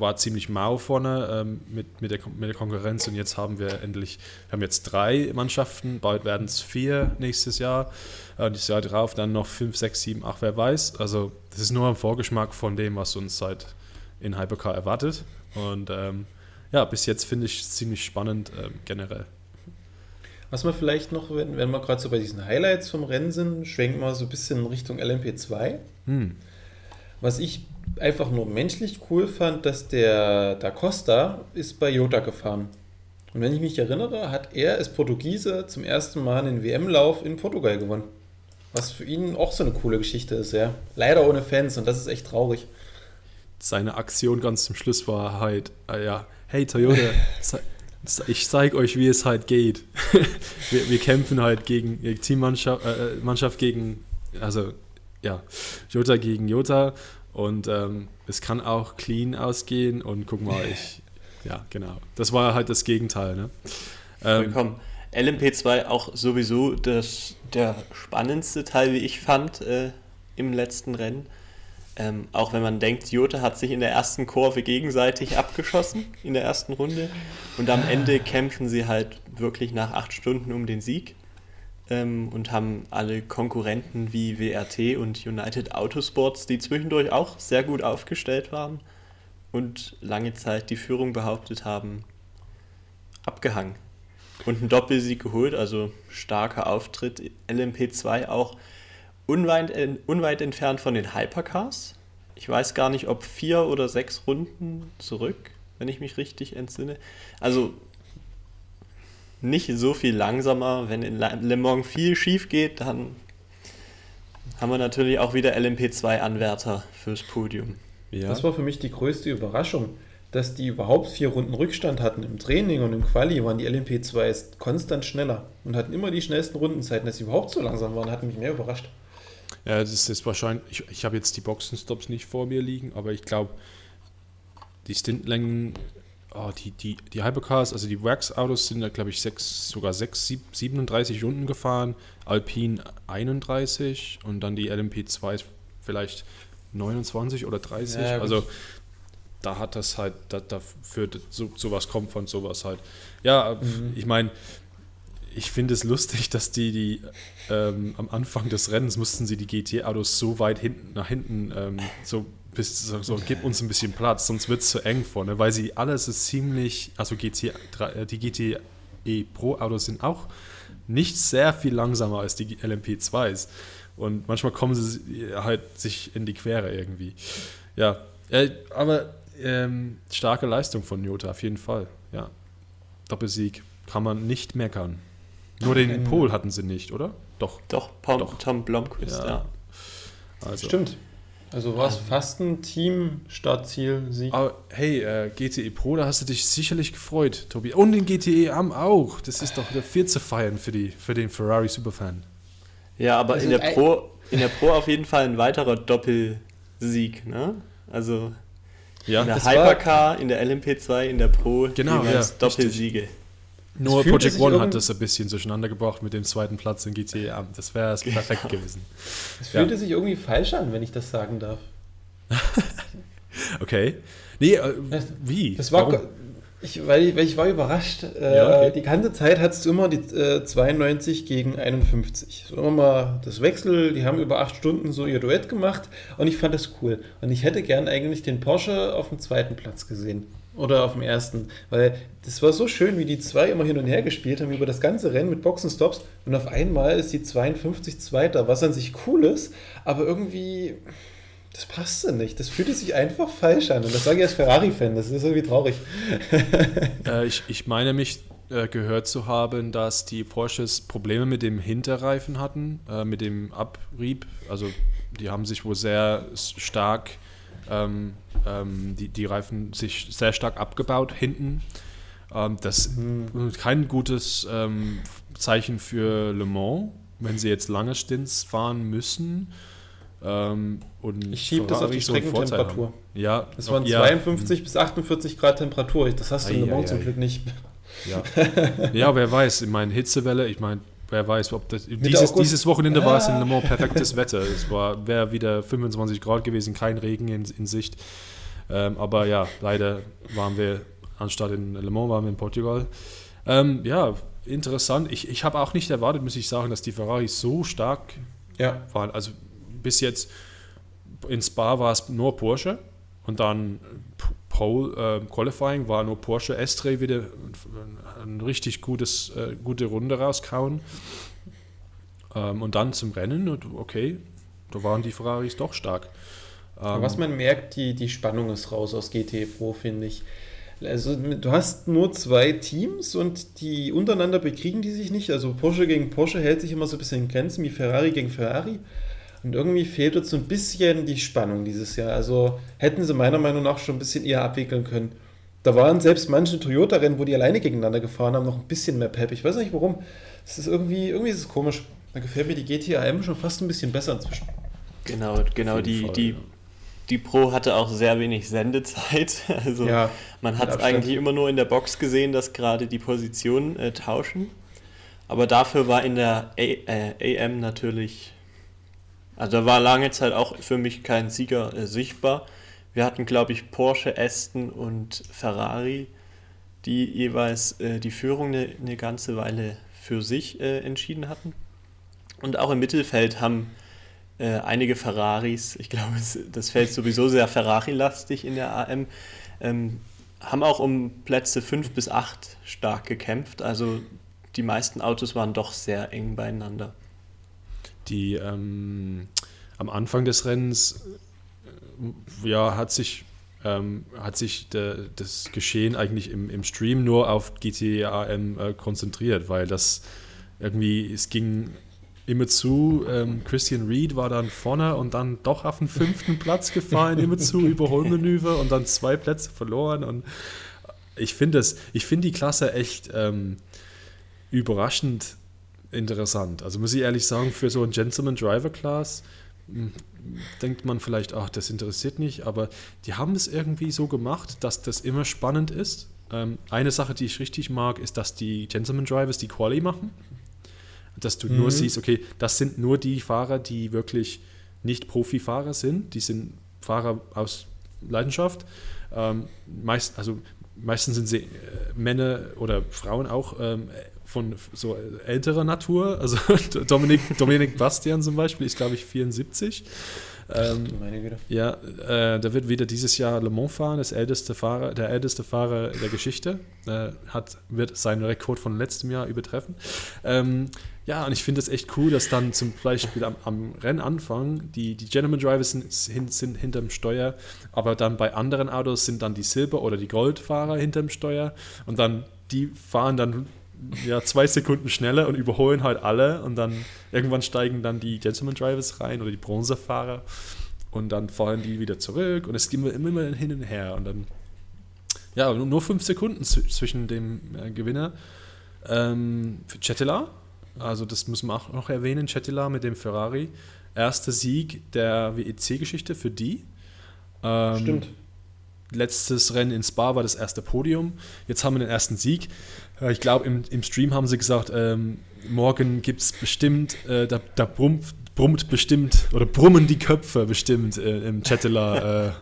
war ziemlich mau vorne ähm, mit, mit, der, mit der Konkurrenz und jetzt haben wir endlich, wir haben jetzt drei Mannschaften, bald werden es vier nächstes Jahr und das Jahr drauf dann noch fünf, sechs, sieben, acht, wer weiß. Also das ist nur ein Vorgeschmack von dem, was uns seit in Hypercar erwartet und ähm, ja, bis jetzt finde ich es ziemlich spannend ähm, generell. Was wir vielleicht noch, wenn, wenn wir gerade so bei diesen Highlights vom Rennen sind, schwenken wir so ein bisschen in Richtung LMP2. Hm. Was ich einfach nur menschlich cool fand, dass der Da Costa ist bei Jota gefahren. Und wenn ich mich erinnere, hat er als Portugiese zum ersten Mal einen WM-Lauf in Portugal gewonnen. Was für ihn auch so eine coole Geschichte ist, ja. Leider ohne Fans und das ist echt traurig. Seine Aktion ganz zum Schluss war halt, äh, ja, hey Toyota, ich zeige euch, wie es halt geht. wir, wir, kämpfen halt gegen Teammannschaft äh, Mannschaft gegen, also ja, Jota gegen Jota und ähm, es kann auch clean ausgehen und guck mal, ich, ja, genau. Das war halt das Gegenteil. Ne? Ähm, Komm, LMP2 auch sowieso das, der spannendste Teil, wie ich fand, äh, im letzten Rennen. Ähm, auch wenn man denkt, Jota hat sich in der ersten Kurve gegenseitig abgeschossen, in der ersten Runde. Und am Ende kämpfen sie halt wirklich nach acht Stunden um den Sieg. Ähm, und haben alle Konkurrenten wie WRT und United Autosports, die zwischendurch auch sehr gut aufgestellt waren und lange Zeit die Führung behauptet haben, abgehangen. Und einen Doppelsieg geholt, also starker Auftritt. LMP2 auch unweit, unweit entfernt von den Hypercars. Ich weiß gar nicht, ob vier oder sechs Runden zurück, wenn ich mich richtig entsinne. Also nicht so viel langsamer. Wenn in Le Mans viel schief geht, dann haben wir natürlich auch wieder LMP2-Anwärter fürs Podium. Ja. Das war für mich die größte Überraschung, dass die überhaupt vier Runden Rückstand hatten. Im Training und im Quali waren die LMP2 konstant schneller und hatten immer die schnellsten Rundenzeiten. Dass sie überhaupt so langsam waren, hat mich mehr überrascht. Ja, das ist wahrscheinlich, ich, ich habe jetzt die Boxenstops nicht vor mir liegen, aber ich glaube, die Stintlängen oh, die, die, die Hypercars, also die Wax-Autos sind da, glaube ich, sechs, sogar 6, 37 Runden gefahren, Alpine 31 und dann die LMP2 vielleicht 29 oder 30. Ja, also da hat das halt, da, dafür so, sowas kommt von sowas halt. Ja, mhm. ich meine, ich finde es lustig, dass die, die ähm, am Anfang des Rennens mussten sie die GT-Autos so weit hinten nach hinten ähm, so bis so, so, gib uns ein bisschen Platz, sonst wird es zu eng vorne, weil sie alles ist ziemlich, also GT, äh, die GTE Pro Autos sind auch nicht sehr viel langsamer als die LMP2s und manchmal kommen sie halt sich in die Quere irgendwie. Ja, äh, aber ähm, starke Leistung von Jota auf jeden Fall. Ja, Doppelsieg kann man nicht meckern. Nur den Pol hatten sie nicht, oder? Doch. Doch, Tom, Doch. Tom Blomqvist, ja. ja. Also. Stimmt. Also war es um, fast ein Team-Startziel-Sieg. Aber hey, äh, GTE Pro, da hast du dich sicherlich gefreut, Tobi. Und den GTE Am auch. Das ist doch der vierte Feiern für, die, für den Ferrari Superfan. Ja, aber in der, Pro, in der Pro auf jeden Fall ein weiterer Doppelsieg, ne? Also ja, in der Hypercar, in der LMP2, in der Pro genau, ja, Doppelsiege. Richtig. Nur Project One hat das ein bisschen durcheinander gebracht mit dem zweiten Platz in GTA. Das wäre es perfekt gewesen. Es fühlte ja. sich irgendwie falsch an, wenn ich das sagen darf. okay. Nee, äh, wie? Das war? Ich, weil, ich, weil ich war überrascht. Äh, ja, okay. Die ganze Zeit hattest du immer die äh, 92 gegen 51. So immer mal das Wechsel, die haben über acht Stunden so ihr Duett gemacht und ich fand das cool. Und ich hätte gern eigentlich den Porsche auf dem zweiten Platz gesehen. Oder auf dem ersten. Weil das war so schön, wie die zwei immer hin und her gespielt haben über das ganze Rennen mit Boxenstops. Und auf einmal ist die 52 Zweiter, was an sich cool ist, aber irgendwie, das passte nicht. Das fühlte sich einfach falsch an. Und das sage ich als Ferrari-Fan, das ist irgendwie traurig. Äh, ich, ich meine mich äh, gehört zu haben, dass die Porsches Probleme mit dem Hinterreifen hatten, äh, mit dem Abrieb. Also die haben sich wohl sehr stark ähm, ähm, die, die Reifen sich sehr stark abgebaut hinten. Ähm, das mhm. ist kein gutes ähm, Zeichen für Le Mans, wenn sie jetzt lange Stints fahren müssen. Ähm, und ich schiebe das auf die Streckentemperatur. Ja, das waren ja. 52 bis 48 Grad Temperatur. Das hast du in Le Mans zum Glück nicht. Ja. ja, wer weiß, ich meine, Hitzewelle, ich meine, wer weiß, ob das. Dieses, dieses Wochenende ah. war es in Le Mans perfektes Wetter. Es wäre wieder 25 Grad gewesen, kein Regen in, in Sicht. Ähm, aber ja, leider waren wir, anstatt in Le Mans, waren wir in Portugal. Ähm, ja, interessant. Ich, ich habe auch nicht erwartet, muss ich sagen, dass die Ferraris so stark ja. waren. Also bis jetzt in Spa war es nur Porsche und dann Pole äh, Qualifying war nur Porsche S3 wieder ein richtig gutes, äh, gute Runde rauskauen. Ähm, und dann zum Rennen und okay, da waren die Ferraris doch stark. Ähm, was man merkt, die, die Spannung ist raus aus GT Pro, finde ich. Also du hast nur zwei Teams und die untereinander bekriegen die sich nicht. Also Porsche gegen Porsche hält sich immer so ein bisschen in Grenzen wie Ferrari gegen Ferrari. Und irgendwie fehlt uns so ein bisschen die Spannung dieses Jahr. Also hätten sie meiner Meinung nach schon ein bisschen eher abwickeln können. Da waren selbst manche Toyota-Rennen, wo die alleine gegeneinander gefahren haben, noch ein bisschen mehr Pep. Ich weiß nicht warum. Es ist irgendwie, irgendwie ist es komisch. Da gefällt mir die GTAM schon fast ein bisschen besser inzwischen. Genau, genau. Die, Fall, die, ja. die Pro hatte auch sehr wenig Sendezeit. Also ja, man hat es eigentlich immer nur in der Box gesehen, dass gerade die Positionen äh, tauschen. Aber dafür war in der A äh, AM natürlich, also da war lange Zeit auch für mich kein Sieger äh, sichtbar. Wir hatten, glaube ich, Porsche, Aston und Ferrari, die jeweils äh, die Führung eine, eine, ganze Weile für sich äh, entschieden hatten. Und auch im Mittelfeld haben äh, einige Ferraris, ich glaube, das Feld sowieso sehr Ferrari-lastig in der AM, ähm, haben auch um Plätze 5 bis 8 stark gekämpft. Also die meisten Autos waren doch sehr eng beieinander. Die ähm, am Anfang des Rennens ja, hat sich, ähm, hat sich de, das Geschehen eigentlich im, im Stream nur auf GTAM äh, konzentriert, weil das irgendwie, es ging immer zu. Ähm, Christian Reed war dann vorne und dann doch auf den fünften Platz gefallen, immer zu Überholmanöver und dann zwei Plätze verloren. Und ich finde find die Klasse echt ähm, überraschend interessant. Also muss ich ehrlich sagen, für so ein Gentleman Driver Class denkt man vielleicht, ach, das interessiert nicht, aber die haben es irgendwie so gemacht, dass das immer spannend ist. Ähm, eine Sache, die ich richtig mag, ist, dass die Gentleman Drivers die Quali machen dass du mhm. nur siehst, okay, das sind nur die Fahrer, die wirklich nicht Profifahrer sind, die sind Fahrer aus Leidenschaft. Ähm, meist, also meistens sind sie äh, Männer oder Frauen auch ähm, von so älterer Natur. Also Dominik, Dominik Bastian zum Beispiel ist, glaube ich, 74. Ähm, ja, äh, der wird wieder dieses Jahr Le Mans fahren, das älteste Fahrer, der älteste Fahrer der Geschichte. Äh, hat, wird seinen Rekord von letztem Jahr übertreffen. Ähm, ja, und ich finde es echt cool, dass dann zum Beispiel am, am Rennanfang die, die Gentleman Drivers sind, sind, sind hinterm Steuer, aber dann bei anderen Autos sind dann die Silber- oder die Goldfahrer hinterm Steuer und dann die fahren dann ja, zwei Sekunden schneller und überholen halt alle und dann irgendwann steigen dann die Gentleman Drivers rein oder die Bronzefahrer und dann fahren die wieder zurück und es geht immer, immer hin und her und dann ja, nur fünf Sekunden zwischen dem äh, Gewinner ähm, für Chetela also das muss man auch noch erwähnen, Chetila mit dem Ferrari. Erster Sieg der WEC-Geschichte für die. Ähm, Stimmt. Letztes Rennen in Spa war das erste Podium. Jetzt haben wir den ersten Sieg. Äh, ich glaube, im, im Stream haben sie gesagt, ähm, morgen gibt es bestimmt, äh, da, da brummt, brummt, bestimmt, oder brummen die Köpfe bestimmt äh, im Chetila äh,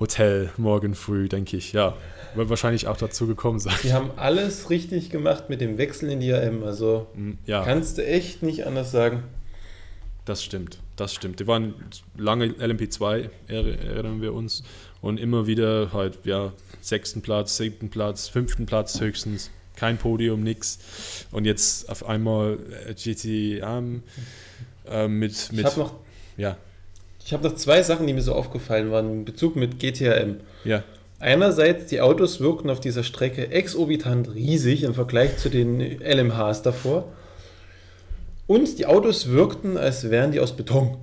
Hotel morgen früh, denke ich. Ja, wird wahrscheinlich auch dazu gekommen sein. Die haben alles richtig gemacht mit dem Wechsel in die AM. Also mm, ja. kannst du echt nicht anders sagen. Das stimmt, das stimmt. Die waren lange LMP2, erinnern wir uns. Und immer wieder halt, ja, sechsten Platz, siebten Platz, fünften Platz höchstens. Kein Podium, nix. Und jetzt auf einmal GTM äh, mit, mit. Ich habe noch, ja. Ich noch zwei Sachen, die mir so aufgefallen waren in Bezug mit GTM. Ja. Einerseits, die Autos wirkten auf dieser Strecke exorbitant riesig im Vergleich zu den LMHs davor. Und die Autos wirkten, als wären die aus Beton.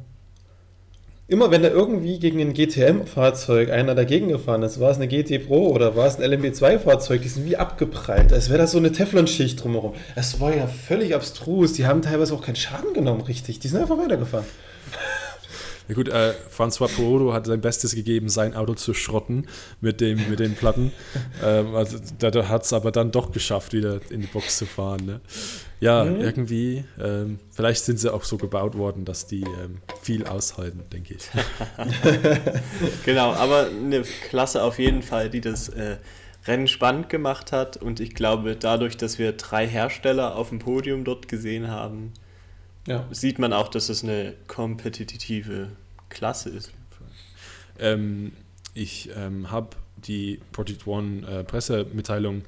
Immer wenn da irgendwie gegen ein GTM-Fahrzeug einer dagegen gefahren ist, war es eine GT Pro oder war es ein LMB2-Fahrzeug, die sind wie abgeprallt, als wäre das so eine Teflonschicht drumherum. Es war ja völlig abstrus, die haben teilweise auch keinen Schaden genommen, richtig. Die sind einfach weitergefahren. Ja gut, äh, François Perodo hat sein Bestes gegeben, sein Auto zu schrotten mit, dem, mit den Platten. ähm, also, da hat es aber dann doch geschafft, wieder in die Box zu fahren. Ne? Ja, mhm. irgendwie, ähm, vielleicht sind sie auch so gebaut worden, dass die ähm, viel aushalten, denke ich. genau, aber eine Klasse auf jeden Fall, die das äh, Rennen spannend gemacht hat. Und ich glaube, dadurch, dass wir drei Hersteller auf dem Podium dort gesehen haben, ja. sieht man auch, dass es eine kompetitive Klasse ist. Ähm, ich ähm, habe die Project One äh, Pressemitteilung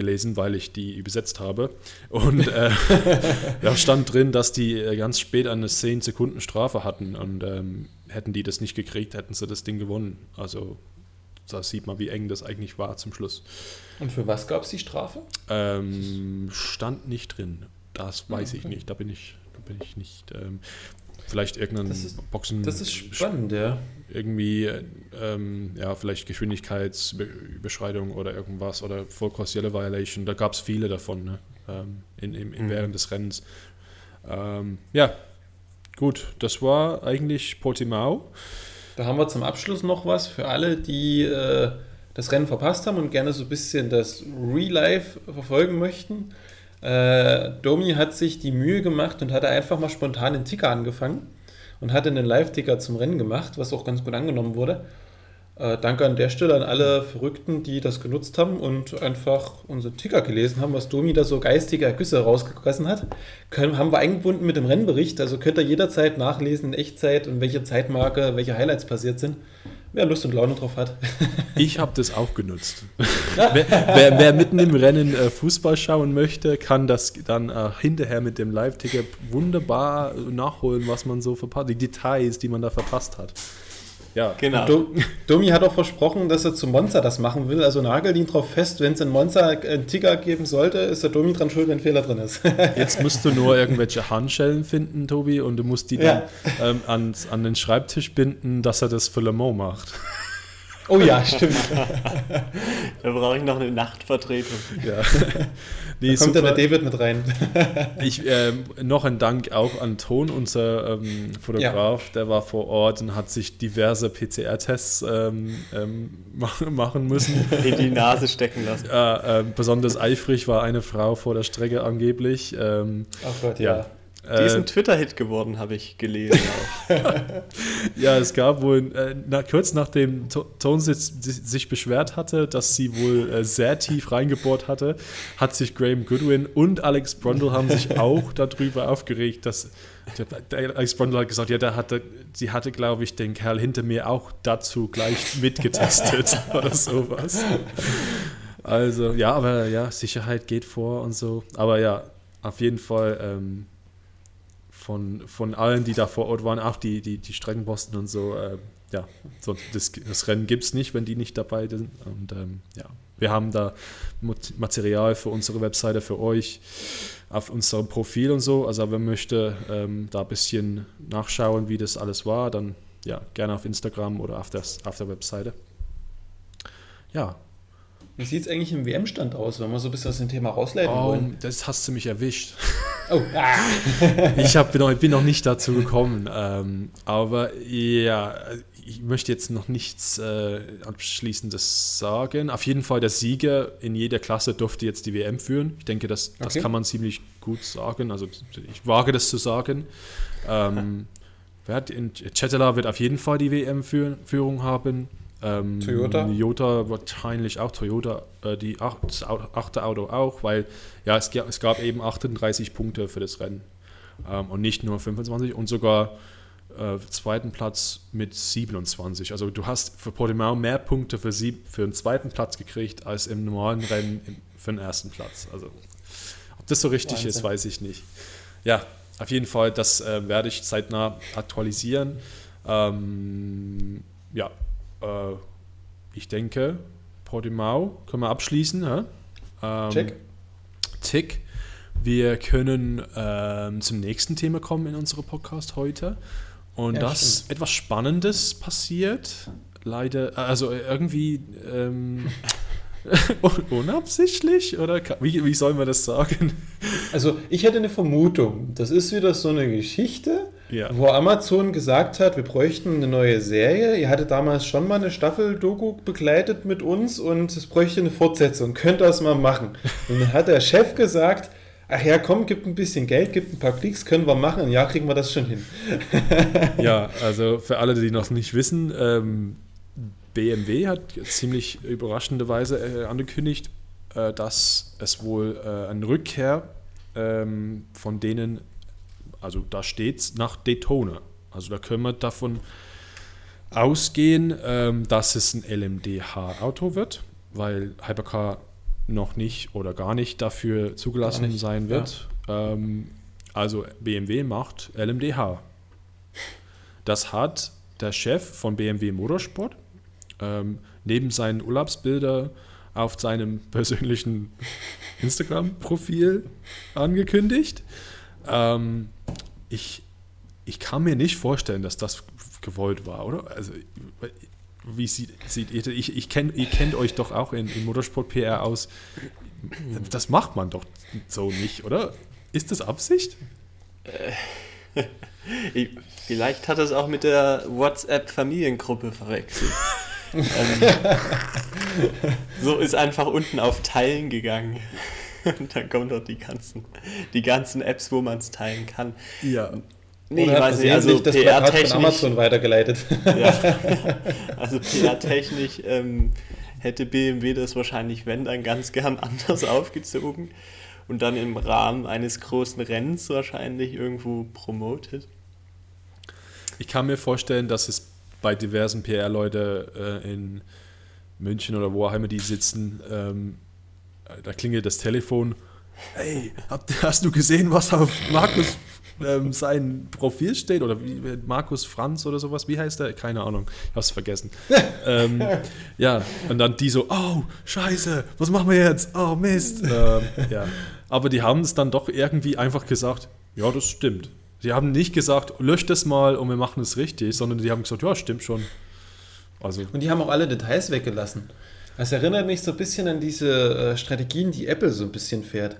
gelesen, weil ich die übersetzt habe. Und äh, da stand drin, dass die äh, ganz spät eine 10 Sekunden Strafe hatten und ähm, hätten die das nicht gekriegt, hätten sie das Ding gewonnen. Also da sieht man, wie eng das eigentlich war zum Schluss. Und für was gab es die Strafe? Ähm, stand nicht drin. Das weiß okay. ich nicht. Da bin ich, da bin ich nicht. Ähm, vielleicht irgendein das ist, Boxen. Das ist spannend, ja. Irgendwie, ähm, ja, vielleicht Geschwindigkeitsüberschreitung oder irgendwas oder Full Cross Yellow Violation. Da gab es viele davon ne? ähm, in, in, in mhm. während des Rennens. Ähm, ja, gut, das war eigentlich Portimao. Da haben wir zum Abschluss noch was für alle, die äh, das Rennen verpasst haben und gerne so ein bisschen das Real Life verfolgen möchten. Äh, Domi hat sich die Mühe gemacht und hatte einfach mal spontan den Ticker angefangen und hatte einen Live-Ticker zum Rennen gemacht, was auch ganz gut angenommen wurde. Äh, danke an der Stelle an alle Verrückten, die das genutzt haben und einfach unsere Ticker gelesen haben, was Domi da so geistige Ergüsse rausgegossen hat. Können, haben wir eingebunden mit dem Rennbericht, also könnt ihr jederzeit nachlesen in Echtzeit und welche Zeitmarke, welche Highlights passiert sind. Wer Lust und Laune drauf hat. ich habe das auch genutzt. wer, wer, wer, mitten im Rennen äh, Fußball schauen möchte, kann das dann äh, hinterher mit dem Live-Ticker wunderbar nachholen, was man so verpasst, die Details, die man da verpasst hat. Ja, genau. Domi hat auch versprochen, dass er zu Monza das machen will. Also nagelt ihn drauf fest, wenn es in Monza einen Ticker geben sollte, ist der Domi dran schuld, wenn ein Fehler drin ist. Jetzt musst du nur irgendwelche Handschellen finden, Tobi, und du musst die dann ja. ähm, ans, an den Schreibtisch binden, dass er das für Le Mans macht. Oh ja, stimmt. da brauche ich noch eine Nachtvertretung. Ja. Nee, da kommt super. dann der David mit rein. ich, äh, noch ein Dank auch an Ton, unser ähm, Fotograf, ja. der war vor Ort und hat sich diverse PCR-Tests ähm, ähm, machen müssen. In die Nase stecken lassen. Äh, äh, besonders eifrig war eine Frau vor der Strecke angeblich. Ähm, Ach Gott, ja. ja. Die ist ein äh, Twitter-Hit geworden, habe ich gelesen. ja, es gab wohl, äh, na, kurz nachdem Tones sich beschwert hatte, dass sie wohl äh, sehr tief reingebohrt hatte, hat sich Graham Goodwin und Alex Brundle haben sich auch darüber aufgeregt, dass der, Alex Brundle hat gesagt, ja, der hatte, sie hatte, glaube ich, den Kerl hinter mir auch dazu gleich mitgetestet oder sowas. Also, ja, aber ja, Sicherheit geht vor und so. Aber ja, auf jeden Fall. Ähm, von, von allen, die da vor Ort waren, auch die, die, die Streckenposten und so, äh, ja, so, das, das Rennen gibt es nicht, wenn die nicht dabei sind. Und ähm, ja, wir haben da Material für unsere Webseite für euch auf unserem Profil und so. Also wenn möchte ähm, da ein bisschen nachschauen, wie das alles war, dann ja, gerne auf Instagram oder auf, das, auf der Webseite. Ja, wie sieht es eigentlich im WM-Stand aus, wenn wir so ein bisschen aus dem Thema rausleiten oh, wollen? Das hast du mich erwischt. Oh. Ah. ich hab, bin, noch, bin noch nicht dazu gekommen. Ähm, aber ja, ich möchte jetzt noch nichts äh, Abschließendes sagen. Auf jeden Fall der Sieger in jeder Klasse durfte jetzt die WM führen. Ich denke, das, das okay. kann man ziemlich gut sagen. Also ich wage das zu sagen. Ähm, wer hat in Chetela wird auf jeden Fall die WM-Führung haben. Ähm, Toyota? Toyota wahrscheinlich auch, Toyota, äh, die ach, das achte Auto auch, weil ja, es, es, gab eben 38 Punkte für das Rennen ähm, und nicht nur 25 und sogar äh, zweiten Platz mit 27. Also du hast für Portimao mehr Punkte für, sieb, für den zweiten Platz gekriegt als im normalen Rennen im, für den ersten Platz. Also ob das so richtig Wahnsinn. ist, weiß ich nicht. Ja, auf jeden Fall, das äh, werde ich zeitnah aktualisieren. Ähm, ja, äh, ich denke, Portimao können wir abschließen. Ja? Ähm, Check. Tick. Wir können ähm, zum nächsten Thema kommen in unserem Podcast heute. Und ja, das stimmt. etwas Spannendes passiert. Leider, also irgendwie ähm, unabsichtlich oder wie, wie soll man das sagen? Also ich hätte eine Vermutung. Das ist wieder so eine Geschichte, ja. wo Amazon gesagt hat, wir bräuchten eine neue Serie. Ihr hattet damals schon mal eine Staffel-Doku begleitet mit uns und es bräuchte eine Fortsetzung. Könnt ihr das mal machen? Und dann hat der Chef gesagt, ach ja, komm, gibt ein bisschen Geld, gibt ein paar Klicks, können wir machen. Ja, kriegen wir das schon hin. ja, also für alle, die noch nicht wissen, ähm, BMW hat ziemlich überraschende Weise äh, angekündigt, äh, dass es wohl äh, eine Rückkehr ähm, von denen also da steht es nach Daytona. Also da können wir davon ausgehen, ähm, dass es ein LMDH-Auto wird, weil Hypercar noch nicht oder gar nicht dafür zugelassen nicht, sein wird. Ja. Ähm, also BMW macht LMDH. Das hat der Chef von BMW Motorsport ähm, neben seinen Urlaubsbildern auf seinem persönlichen Instagram-Profil angekündigt. Ähm, ich, ich kann mir nicht vorstellen, dass das gewollt war, oder? Also, wie sieht, ihr, ich, ich kenn, ihr kennt euch doch auch in, in Motorsport-PR aus. Das macht man doch so nicht, oder? Ist das Absicht? Vielleicht hat es auch mit der WhatsApp-Familiengruppe verwechselt. ähm, so ist einfach unten auf Teilen gegangen. Und dann kommen dort die ganzen, die ganzen Apps, wo man es teilen kann. Ja. Nee, Oder weiß nicht, also das PR-technisch Amazon weitergeleitet. Ja, also PR-technisch ähm, hätte BMW das wahrscheinlich, wenn, dann ganz gern anders aufgezogen und dann im Rahmen eines großen Rennens wahrscheinlich irgendwo promotet. Ich kann mir vorstellen, dass es bei diversen PR-Leute äh, in München oder wo auch immer die sitzen, ähm, da klingelt das Telefon. Hey, hast du gesehen, was auf Markus ähm, sein Profil steht? Oder wie, Markus Franz oder sowas? Wie heißt der? Keine Ahnung. Ich hab's vergessen. ähm, ja, und dann die so, oh, scheiße, was machen wir jetzt? Oh, Mist. Ähm, ja. Aber die haben es dann doch irgendwie einfach gesagt, ja, das stimmt. Sie haben nicht gesagt, löscht das mal und wir machen es richtig, sondern die haben gesagt, ja, stimmt schon. Also. Und die haben auch alle Details weggelassen. Das erinnert mich so ein bisschen an diese äh, Strategien, die Apple so ein bisschen fährt.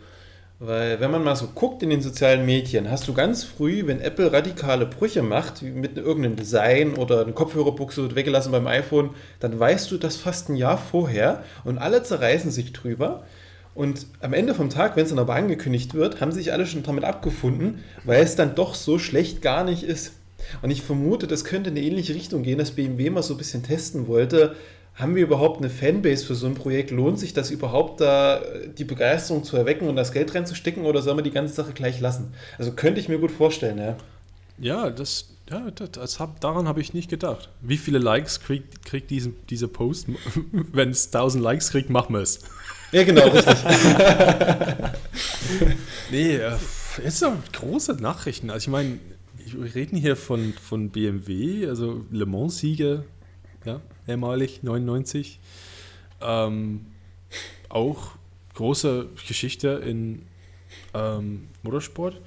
Weil wenn man mal so guckt in den sozialen Medien, hast du ganz früh, wenn Apple radikale Brüche macht, wie mit irgendeinem Design oder eine Kopfhörerbuchse wird weggelassen beim iPhone, dann weißt du das fast ein Jahr vorher und alle zerreißen sich drüber. Und am Ende vom Tag, wenn es dann aber angekündigt wird, haben sich alle schon damit abgefunden, weil es dann doch so schlecht gar nicht ist. Und ich vermute, das könnte in eine ähnliche Richtung gehen, dass BMW mal so ein bisschen testen wollte, haben wir überhaupt eine Fanbase für so ein Projekt? Lohnt sich das überhaupt, da die Begeisterung zu erwecken und das Geld reinzustecken oder soll man die ganze Sache gleich lassen? Also könnte ich mir gut vorstellen, ja. Ja, das, ja, das, hab, daran habe ich nicht gedacht. Wie viele Likes kriegt, diese, diese Post? Wenn es 1000 Likes kriegt, machen wir es. Ja, genau, richtig. nee, äh, ist doch große Nachrichten. Also ich meine, wir reden hier von, von BMW, also Le Mans-Sieger ja, ehemalig, 99. Ähm, auch große Geschichte in ähm, Motorsport.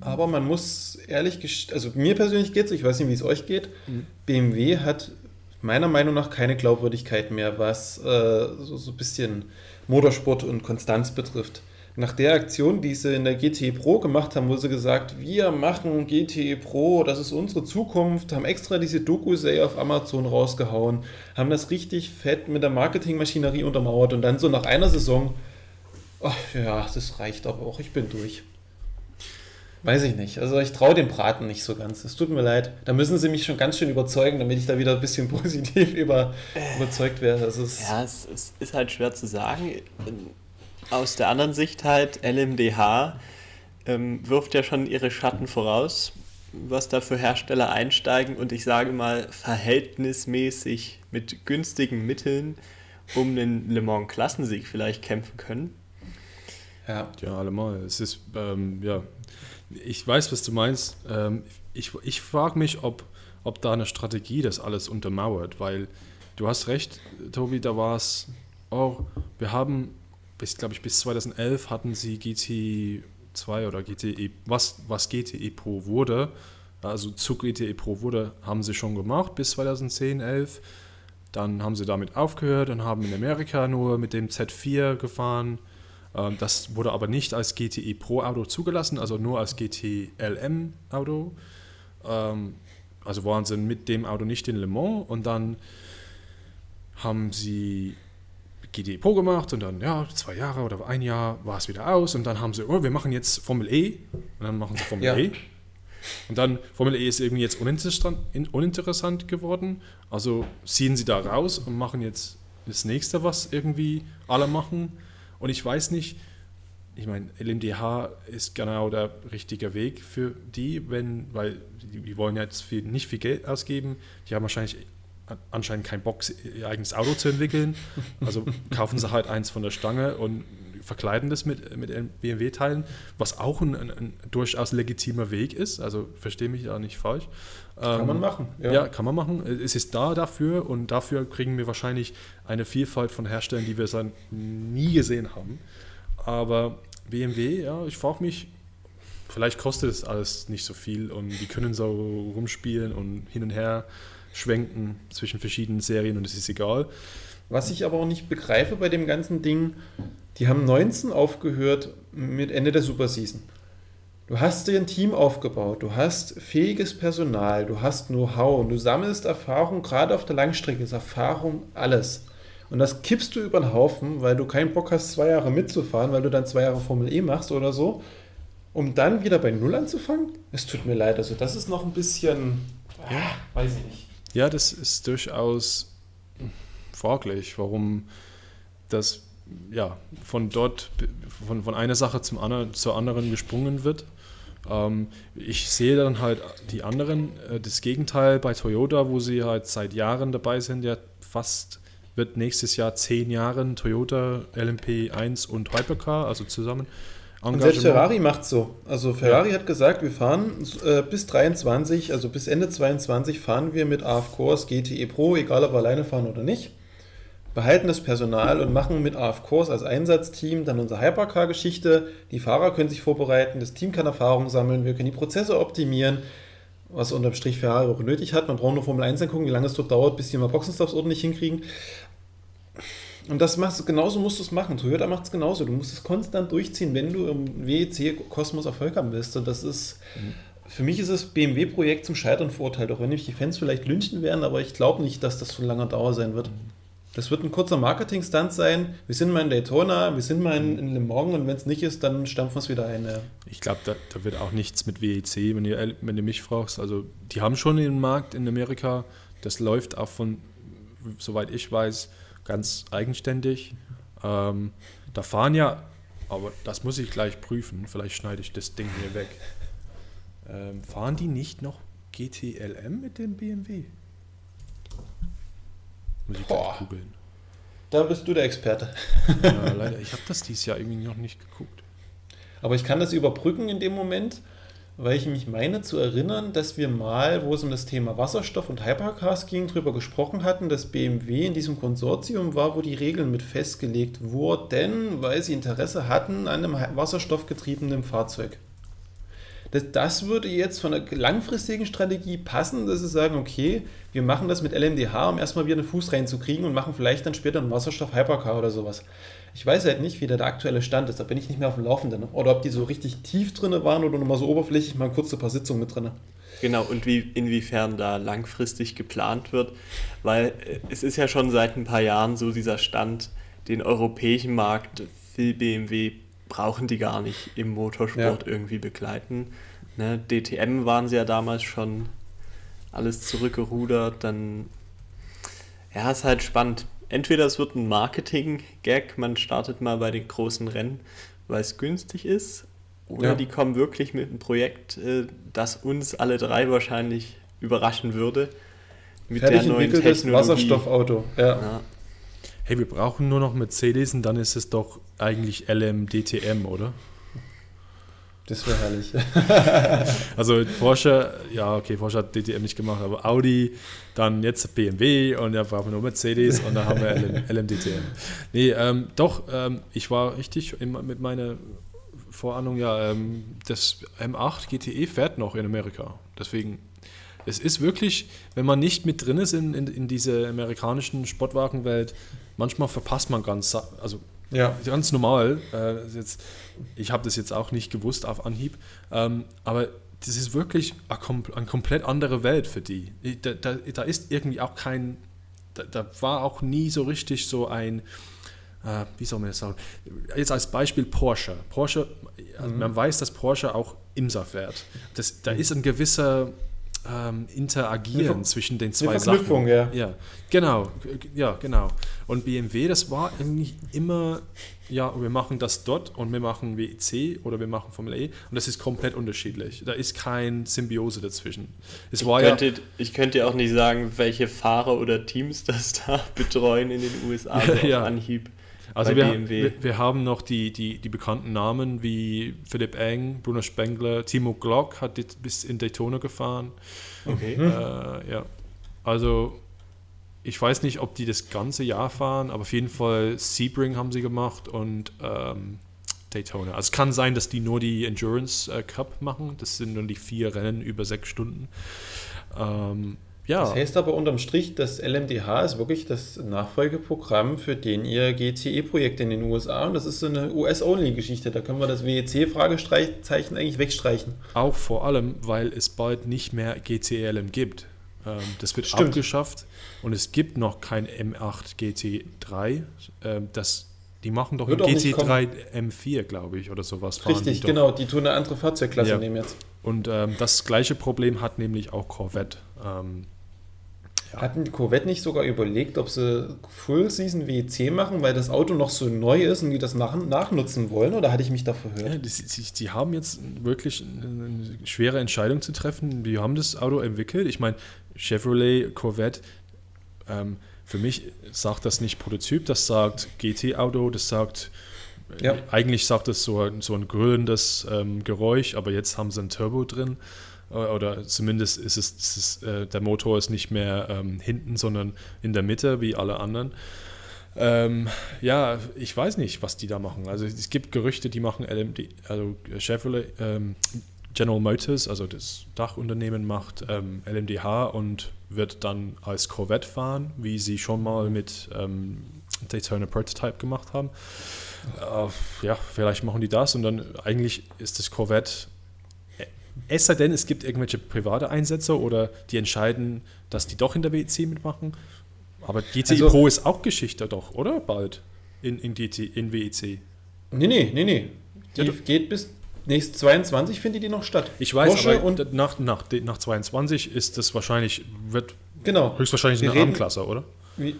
Aber man muss ehrlich, also mir persönlich geht es, ich weiß nicht, wie es euch geht, mhm. BMW hat meiner Meinung nach keine Glaubwürdigkeit mehr, was äh, so, so ein bisschen Motorsport und Konstanz betrifft nach der Aktion, die sie in der GTE Pro gemacht haben, wo sie gesagt, wir machen GTE Pro, das ist unsere Zukunft, haben extra diese Doku-Serie auf Amazon rausgehauen, haben das richtig fett mit der Marketingmaschinerie untermauert und dann so nach einer Saison, ach ja, das reicht aber auch, ich bin durch. Weiß ich nicht. Also ich traue dem Braten nicht so ganz. Es tut mir leid. Da müssen sie mich schon ganz schön überzeugen, damit ich da wieder ein bisschen positiv über, überzeugt werde. Also es ja, es, es, ist halt schwer zu sagen aus der anderen Sicht halt, LMDH ähm, wirft ja schon ihre Schatten voraus, was da für Hersteller einsteigen und ich sage mal verhältnismäßig mit günstigen Mitteln um einen Le Mans Klassensieg vielleicht kämpfen können. Ja, ja allemal. Es ist, ähm, ja, ich weiß, was du meinst. Ähm, ich ich frage mich, ob, ob da eine Strategie das alles untermauert, weil du hast recht, Tobi, da war es, oh, wir haben bis, glaube ich, bis 2011 hatten sie GT2 oder GTE, was, was GTE Pro wurde, also zu GTE Pro wurde, haben sie schon gemacht bis 2010, 11. Dann haben sie damit aufgehört und haben in Amerika nur mit dem Z4 gefahren. Ähm, das wurde aber nicht als GTE Pro Auto zugelassen, also nur als GTLM Auto. Ähm, also waren sie mit dem Auto nicht in Le Mans und dann haben sie GTE Pro gemacht und dann, ja, zwei Jahre oder ein Jahr war es wieder aus und dann haben sie, oh, wir machen jetzt Formel E und dann machen sie Formel ja. E. Und dann, Formel E ist irgendwie jetzt uninteressant, uninteressant geworden, also ziehen sie da raus und machen jetzt das nächste, was irgendwie alle machen. Und ich weiß nicht, ich meine, LMDH ist genau der richtige Weg für die, wenn, weil die, die wollen jetzt viel, nicht viel Geld ausgeben. Die haben wahrscheinlich anscheinend keinen Bock, ihr eigenes Auto zu entwickeln. Also kaufen sie halt eins von der Stange und verkleiden das mit, mit BMW-Teilen, was auch ein, ein, ein, durchaus legitimer Weg ist. Also verstehe mich da nicht falsch. Kann ähm, man machen. Ja. ja. kann man machen. Es ist da dafür und dafür kriegen wir wahrscheinlich eine Vielfalt von Herstellern, die wir dann nie gesehen haben. Aber BMW, ja, ich frage mich, vielleicht kostet es alles nicht so viel und die können so rumspielen und hin und her schwenken zwischen verschiedenen Serien und es ist egal. Was ich aber auch nicht begreife bei dem ganzen Ding, die haben 19 aufgehört mit Ende der Superseason. Du hast dir ein Team aufgebaut, du hast fähiges Personal, du hast Know-how und du sammelst Erfahrung, gerade auf der Langstrecke ist Erfahrung alles. Und das kippst du über den Haufen, weil du keinen Bock hast, zwei Jahre mitzufahren, weil du dann zwei Jahre Formel E machst oder so. um dann wieder bei Null anzufangen? Es tut mir leid, also das ist noch ein bisschen, ja, weiß ich nicht. Ja, das ist durchaus fraglich, warum das ja, von dort, von, von einer Sache zum anderen, zur anderen gesprungen wird. Ähm, ich sehe dann halt die anderen, äh, das Gegenteil bei Toyota, wo sie halt seit Jahren dabei sind, ja fast wird nächstes Jahr zehn Jahre Toyota LMP1 und Hypercar, also zusammen. Und selbst Ferrari macht so. Also Ferrari ja. hat gesagt, wir fahren äh, bis 23, also bis Ende 22 fahren wir mit AF Course GTE Pro, egal ob wir alleine fahren oder nicht behalten das Personal und machen mit AF-Kurs als Einsatzteam dann unsere Hypercar-Geschichte. Die Fahrer können sich vorbereiten, das Team kann Erfahrung sammeln, wir können die Prozesse optimieren, was unterm Strich Ferrari auch nötig hat. Man braucht nur Formel 1 angucken, wie lange es dort dauert, bis die mal Boxenstops ordentlich hinkriegen. Und das machst du, genauso musst du es machen. Toyota macht es genauso. Du musst es konstant durchziehen, wenn du im WEC-Kosmos Erfolg haben willst. Und das ist, mhm. für mich ist das BMW-Projekt zum Scheitern verurteilt, auch wenn mich die Fans vielleicht lynchen werden, aber ich glaube nicht, dass das von langer Dauer sein wird. Mhm. Das wird ein kurzer Marketing-Stunt sein. Wir sind mal in Daytona, wir sind mal in, in Le Mans und wenn es nicht ist, dann stampfen wir es wieder ein. Ja. Ich glaube, da, da, wird auch nichts mit WEC, wenn, ihr, wenn du mich fragst. Also, die haben schon den Markt in Amerika. Das läuft auch von, soweit ich weiß, ganz eigenständig. Ähm, da fahren ja, aber das muss ich gleich prüfen. Vielleicht schneide ich das Ding hier weg. Ähm, fahren die nicht noch GTLM mit dem BMW? Muss ich gleich googeln. Da bist du der Experte. ja, leider, ich habe das dieses Jahr irgendwie noch nicht geguckt. Aber ich kann das überbrücken in dem Moment, weil ich mich meine zu erinnern, dass wir mal, wo es um das Thema Wasserstoff und Hypercars ging, darüber gesprochen hatten, dass BMW in diesem Konsortium war, wo die Regeln mit festgelegt wurden, weil sie Interesse hatten an einem wasserstoffgetriebenen Fahrzeug. Das, das würde jetzt von einer langfristigen Strategie passen, dass sie sagen, okay, wir machen das mit LMDH, um erstmal wieder einen Fuß reinzukriegen und machen vielleicht dann später einen Wasserstoff-Hypercar oder sowas. Ich weiß halt nicht, wie der, der aktuelle Stand ist, da bin ich nicht mehr auf dem Laufenden. Oder ob die so richtig tief drin waren oder nur mal so oberflächlich mal kurz ein paar Sitzungen mit drin. Genau, und wie, inwiefern da langfristig geplant wird, weil äh, es ist ja schon seit ein paar Jahren so dieser Stand, den europäischen Markt will BMW brauchen die gar nicht im Motorsport ja. irgendwie begleiten. Ne, DTM waren sie ja damals schon alles zurückgerudert, dann ja, ist halt spannend. Entweder es wird ein Marketing-Gag, man startet mal bei den großen Rennen, weil es günstig ist, oder ja. die kommen wirklich mit einem Projekt, äh, das uns alle drei wahrscheinlich überraschen würde. Mit Fertig der neuen Technologie. Wasserstoffauto. Ja. ja hey, wir brauchen nur noch Mercedes und dann ist es doch eigentlich LMDTM, oder? Das wäre herrlich. also Porsche, ja, okay, Porsche hat DTM nicht gemacht, aber Audi, dann jetzt BMW und dann brauchen wir nur Mercedes und dann haben wir LM, LMDTM. Nee, ähm, doch, ähm, ich war richtig in, mit meiner Vorahnung, ja, ähm, das M8 GTE fährt noch in Amerika. Deswegen es ist wirklich, wenn man nicht mit drin ist in, in, in dieser amerikanischen Sportwagenwelt, manchmal verpasst man ganz, also ja. ganz normal. Äh, jetzt, ich habe das jetzt auch nicht gewusst auf Anhieb, ähm, aber das ist wirklich eine, komplett andere Welt für die. Da, da, da ist irgendwie auch kein, da, da, war auch nie so richtig so ein, äh, wie soll man das sagen? Jetzt als Beispiel Porsche. Porsche, mhm. man weiß, dass Porsche auch IMSA fährt. Das, da ist ein gewisser ähm, Interagieren zwischen den zwei Sachen. Ja. ja, genau, ja, genau. Und BMW, das war irgendwie immer, ja, wir machen das dort und wir machen WEC oder wir machen Formel E und das ist komplett unterschiedlich. Da ist kein Symbiose dazwischen. Es war ich, könnte, ja, ich könnte auch nicht sagen, welche Fahrer oder Teams das da betreuen in den USA ja, ja. Anhieb. Also wir, wir, wir, haben noch die, die, die bekannten Namen wie Philipp Eng, Bruno Spengler, Timo Glock hat bis in Daytona gefahren. Okay. Äh, ja. Also ich weiß nicht, ob die das ganze Jahr fahren, aber auf jeden Fall Sebring haben sie gemacht und ähm, Daytona. Also es kann sein, dass die nur die Endurance äh, Cup machen. Das sind dann die vier Rennen über sechs Stunden. Ähm, ja. Das heißt aber unterm Strich, das LMDH ist wirklich das Nachfolgeprogramm für den ihr GCE-Projekt in den USA und das ist so eine US-Only-Geschichte. Da können wir das WEC-Fragezeichen eigentlich wegstreichen. Auch vor allem, weil es bald nicht mehr GCLM gibt. Ähm, das wird Stimmt. abgeschafft und es gibt noch kein M8 GT3. Ähm, das die machen doch Wird GT3 M4, glaube ich, oder sowas. Richtig, die genau, die tun eine andere Fahrzeugklasse ja. nehmen jetzt. Und ähm, das gleiche Problem hat nämlich auch Corvette. Ähm. Hatten die Corvette nicht sogar überlegt, ob sie Full Season WEC machen, weil das Auto noch so neu ist und die das nach, nachnutzen wollen? Oder hatte ich mich da verhört? Ja, die, die, die, haben jetzt wirklich eine schwere Entscheidung zu treffen. Die haben das Auto entwickelt. Ich meine, Chevrolet, Corvette, ähm, für mich sagt das nicht Prototyp, das sagt GT-Auto, das sagt. Ja. Eigentlich sagt das so, so ein grölendes ähm, Geräusch, aber jetzt haben sie ein Turbo drin. Oder zumindest ist es, ist es äh, der Motor ist nicht mehr ähm, hinten, sondern in der Mitte wie alle anderen. Ähm, ja, ich weiß nicht, was die da machen. Also es gibt Gerüchte, die machen LMD, also Chevrolet, ähm, General Motors, also das Dachunternehmen, macht ähm, LMDH und wird dann als Corvette fahren, wie sie schon mal mit ähm, Daytona Prototype gemacht haben. Äh, ja, vielleicht machen die das und dann eigentlich ist das Corvette es sei denn, es gibt irgendwelche private Einsätze oder die entscheiden, dass die doch in der WEC mitmachen. Aber GTI also, Pro ist auch Geschichte doch, oder? Bald in, in, GT, in WEC. Nee, nee, nee, nee. Die geht bis nächst 22 findet die noch statt. Ich weiß, Porsche aber und nach, nach, nach 22 ist das wahrscheinlich, wird genau. höchstwahrscheinlich eine Armklasse, oder? Wie,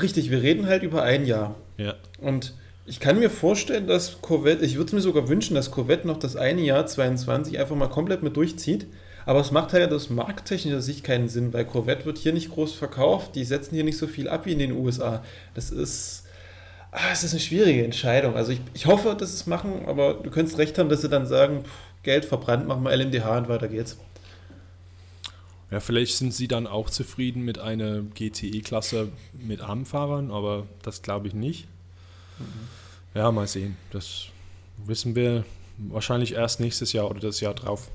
richtig, wir reden halt über ein Jahr. Ja. Und ich kann mir vorstellen, dass Corvette, ich würde es mir sogar wünschen, dass Corvette noch das eine Jahr 22 einfach mal komplett mit durchzieht. Aber es macht halt aus markttechnischer Sicht keinen Sinn, weil Corvette wird hier nicht groß verkauft. Die setzen hier nicht so viel ab wie in den USA. Das ist, ah, es ist eine schwierige Entscheidung. Also ich, ich hoffe, dass sie es machen, aber du könntest recht haben, dass sie dann sagen, pff, Geld verbrannt, machen wir LMDH und weiter geht's. Ja, vielleicht sind sie dann auch zufrieden mit einer GTE-Klasse mit Armfahrern, aber das glaube ich nicht. Mhm. Ja, mal sehen. Das wissen wir wahrscheinlich erst nächstes Jahr oder das Jahr drauf.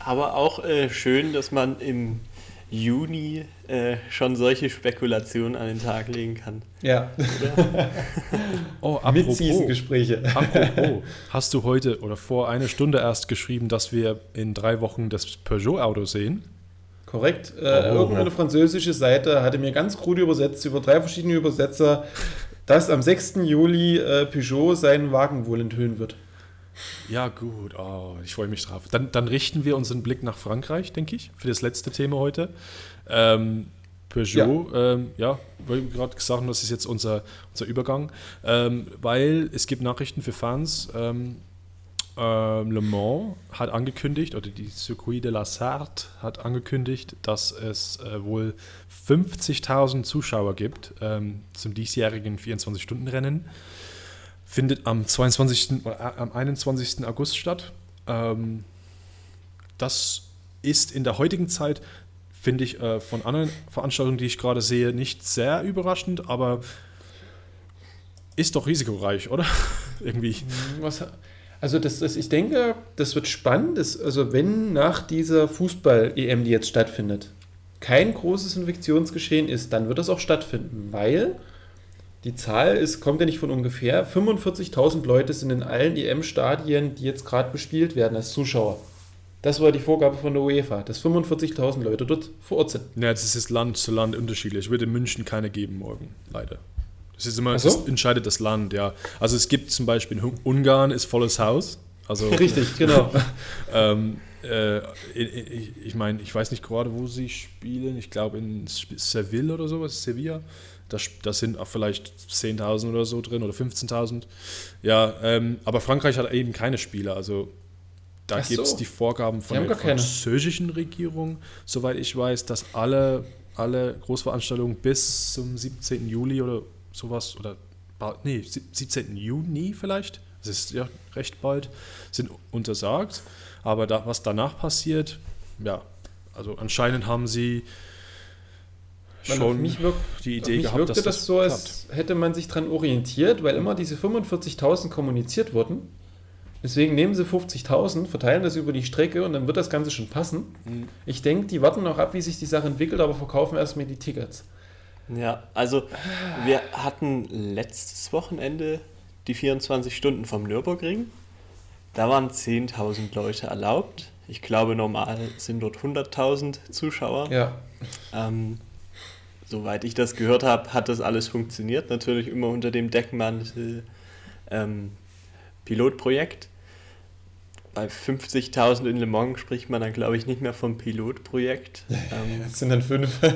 Aber auch äh, schön, dass man im Juni äh, schon solche Spekulationen an den Tag legen kann. Ja. oh, apropos, Gespräche. apropos, hast du heute oder vor einer Stunde erst geschrieben, dass wir in drei Wochen das Peugeot-Auto sehen? Korrekt. Äh, oh, irgendeine französische Seite hatte mir ganz krude übersetzt über drei verschiedene Übersetzer dass am 6. Juli äh, Peugeot seinen Wagen wohl enthüllen wird. Ja, gut. Oh, ich freue mich drauf. Dann, dann, richten wir unseren Blick nach Frankreich, denke ich, für das letzte Thema heute. Ähm, Peugeot, ja, ähm, ja weil gerade gesagt haben, das ist jetzt unser, unser Übergang, ähm, weil es gibt Nachrichten für Fans. Ähm, ähm, Le Mans hat angekündigt, oder die Circuit de la Sarthe hat angekündigt, dass es äh, wohl 50.000 Zuschauer gibt ähm, zum diesjährigen 24-Stunden-Rennen. Findet am, 22., äh, am 21. August statt. Ähm, das ist in der heutigen Zeit, finde ich, äh, von anderen Veranstaltungen, die ich gerade sehe, nicht sehr überraschend, aber ist doch risikoreich, oder? Irgendwie. Was, also das, das, ich denke, das wird spannend. Das, also wenn nach dieser Fußball-EM, die jetzt stattfindet, kein großes Infektionsgeschehen ist, dann wird das auch stattfinden, weil die Zahl ist, kommt ja nicht von ungefähr. 45.000 Leute sind in allen EM-Stadien, die jetzt gerade bespielt werden, als Zuschauer. Das war die Vorgabe von der UEFA, dass 45.000 Leute dort vor Ort sind. Ja, das ist Land zu Land unterschiedlich. Ich würde in München keine geben morgen, leider. Das ist immer, so? das entscheidet das Land, ja. Also es gibt zum Beispiel in Ungarn ist volles Haus. Also, Richtig, genau. ähm, äh, ich, ich meine, ich weiß nicht gerade, wo sie spielen. Ich glaube in Seville oder sowas, Sevilla. Da, da sind auch vielleicht 10.000 oder so drin oder 15.000. Ja, ähm, aber Frankreich hat eben keine Spieler. Also da gibt es die Vorgaben von der französischen Regierung, soweit ich weiß, dass alle, alle Großveranstaltungen bis zum 17. Juli oder sowas, oder nee, 17. Juni vielleicht, das ist ja recht bald, sind untersagt. Aber da, was danach passiert, ja, also anscheinend haben sie schon wirkt, die Idee gehabt, wirkte dass das, das so, als hätte man sich daran orientiert, weil immer diese 45.000 kommuniziert wurden. Deswegen nehmen sie 50.000, verteilen das über die Strecke und dann wird das Ganze schon passen. Mhm. Ich denke, die warten noch ab, wie sich die Sache entwickelt, aber verkaufen erstmal die Tickets. Ja, also wir hatten letztes Wochenende die 24 Stunden vom Nürburgring. Da waren 10.000 Leute erlaubt. Ich glaube, normal sind dort 100.000 Zuschauer. Ja. Ähm, soweit ich das gehört habe, hat das alles funktioniert. Natürlich immer unter dem Deckmantel ähm, Pilotprojekt. Bei 50.000 in Le Mans spricht man dann, glaube ich, nicht mehr vom Pilotprojekt. Ähm, das sind dann fünf. Aber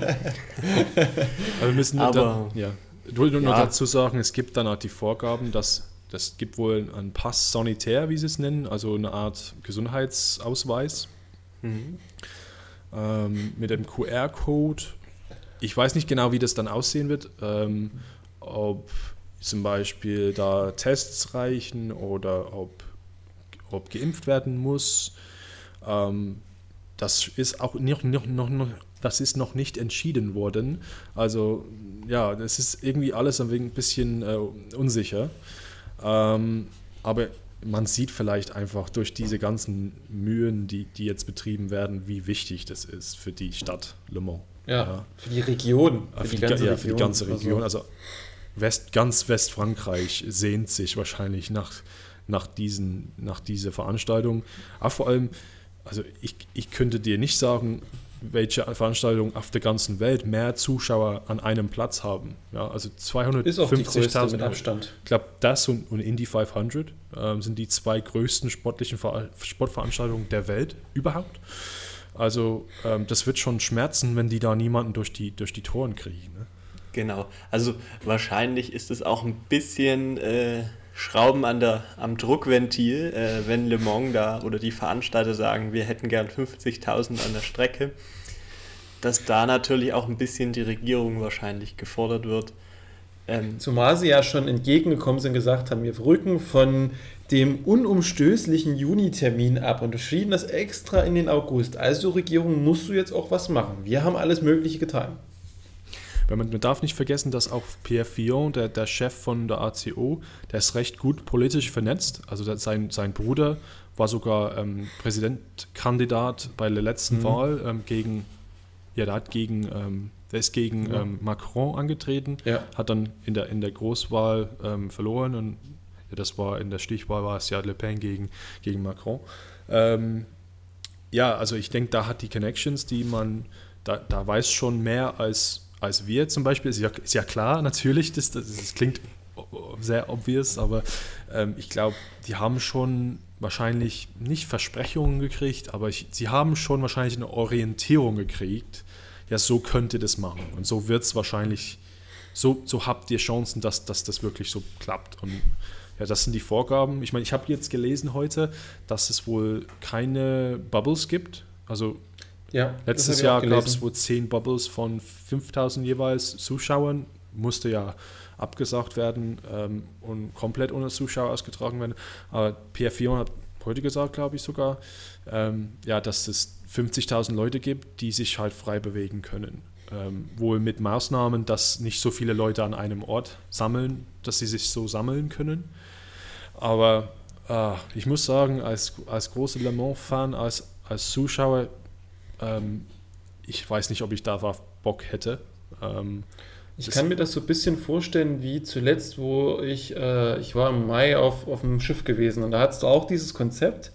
wir müssen Aber, dann, ja. Ich wollte nur ja. dazu sagen, es gibt dann auch die Vorgaben, dass das gibt wohl einen Pass sanitär, wie sie es nennen, also eine Art Gesundheitsausweis mhm. ähm, mit dem QR-Code. Ich weiß nicht genau, wie das dann aussehen wird, ähm, ob zum Beispiel da Tests reichen oder ob, ob geimpft werden muss. Ähm, das ist auch noch, noch, noch, noch, das ist noch nicht entschieden worden. Also ja, das ist irgendwie alles ein bisschen äh, unsicher. Ähm, aber man sieht vielleicht einfach durch diese ganzen Mühen, die, die jetzt betrieben werden, wie wichtig das ist für die Stadt Le Mans. Ja, ja. für die Region. Für, für die, ganze ja, Region. Für die ganze Region. Also, West, ganz Westfrankreich sehnt sich wahrscheinlich nach, nach, diesen, nach dieser Veranstaltung. Aber vor allem, also ich, ich könnte dir nicht sagen, welche Veranstaltungen auf der ganzen Welt mehr Zuschauer an einem Platz haben. Ja, also 250.000 mit Abstand. Ich glaube, das und, und Indy 500 ähm, sind die zwei größten sportlichen Ver Sportveranstaltungen der Welt überhaupt. Also ähm, das wird schon schmerzen, wenn die da niemanden durch die, durch die Toren kriegen. Ne? Genau. Also wahrscheinlich ist es auch ein bisschen äh, Schrauben an der, am Druckventil, äh, wenn Le Mans da oder die Veranstalter sagen, wir hätten gern 50.000 an der Strecke, dass da natürlich auch ein bisschen die Regierung wahrscheinlich gefordert wird. Ähm, Zumal sie ja schon entgegengekommen sind und gesagt haben, wir rücken von dem unumstößlichen Juni-Termin ab und schieben das extra in den August. Also Regierung, musst du jetzt auch was machen. Wir haben alles Mögliche getan. Man, man darf nicht vergessen, dass auch Pierre Fillon, der, der Chef von der ACO, der ist recht gut politisch vernetzt. Also sein, sein Bruder war sogar ähm, Präsidentkandidat bei der letzten mhm. Wahl ähm, gegen, ja, der hat gegen, ähm, der ist gegen ja. Ähm, Macron angetreten, ja. hat dann in der, in der Großwahl ähm, verloren und ja, das war in der Stichwahl war es ja Le Pen gegen, gegen Macron. Ähm, ja, also ich denke, da hat die Connections, die man, da, da weiß schon mehr als als wir zum Beispiel. Ist ja, ist ja klar, natürlich, das, das, das klingt sehr obvious, aber ähm, ich glaube, die haben schon wahrscheinlich nicht Versprechungen gekriegt, aber ich, sie haben schon wahrscheinlich eine Orientierung gekriegt. Ja, so könnt ihr das machen. Und so wird es wahrscheinlich, so, so habt ihr Chancen, dass, dass das wirklich so klappt. Und ja, das sind die Vorgaben. Ich meine, ich habe jetzt gelesen heute, dass es wohl keine Bubbles gibt. Also ja, Letztes Jahr gab es wohl 10 Bubbles von 5000 jeweils Zuschauern. Musste ja abgesagt werden ähm, und komplett ohne Zuschauer ausgetragen werden. Aber Pierre Fion hat heute gesagt, glaube ich sogar, ähm, ja, dass es 50.000 Leute gibt, die sich halt frei bewegen können. Ähm, wohl mit Maßnahmen, dass nicht so viele Leute an einem Ort sammeln, dass sie sich so sammeln können. Aber äh, ich muss sagen, als, als großer Le Mans-Fan, als, als Zuschauer, ähm, ich weiß nicht, ob ich da Bock hätte. Ähm, ich kann mir das so ein bisschen vorstellen wie zuletzt, wo ich, äh, ich war im Mai auf, auf einem Schiff gewesen und da hattest du auch dieses Konzept,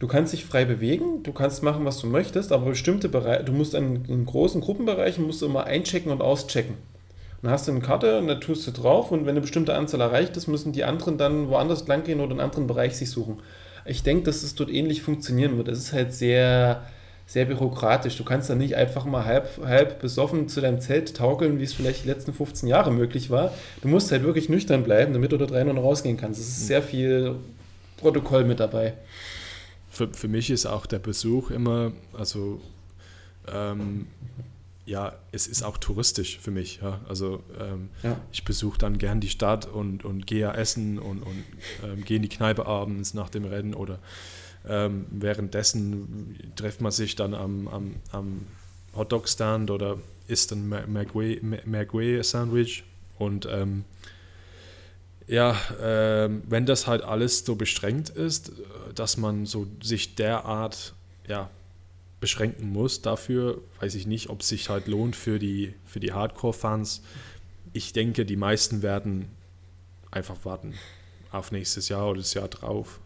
du kannst dich frei bewegen, du kannst machen, was du möchtest, aber bestimmte Bereiche, du musst in, in großen Gruppenbereichen musst du immer einchecken und auschecken. Und dann hast du eine Karte und da tust du drauf und wenn eine bestimmte Anzahl erreicht ist, müssen die anderen dann woanders lang gehen oder einen anderen Bereich sich suchen. Ich denke, dass es dort ähnlich funktionieren wird. Es ist halt sehr sehr bürokratisch. Du kannst da nicht einfach mal halb, halb besoffen zu deinem Zelt taukeln, wie es vielleicht die letzten 15 Jahre möglich war. Du musst halt wirklich nüchtern bleiben, damit du dort rein und rausgehen kannst. Es ist sehr viel Protokoll mit dabei. Für, für mich ist auch der Besuch immer, also ähm, ja, es ist auch touristisch für mich. Ja. Also ähm, ja. ich besuche dann gern die Stadt und, und gehe ja essen und, und ähm, gehe in die Kneipe abends nach dem Rennen oder ähm, währenddessen trifft man sich dann am, am, am Hotdog-Stand oder isst ein Merguez-Sandwich. Und ähm, ja, äh, wenn das halt alles so beschränkt ist, dass man so sich derart ja, beschränken muss, dafür weiß ich nicht, ob es sich halt lohnt für die, für die Hardcore-Fans. Ich denke, die meisten werden einfach warten auf nächstes Jahr oder das Jahr drauf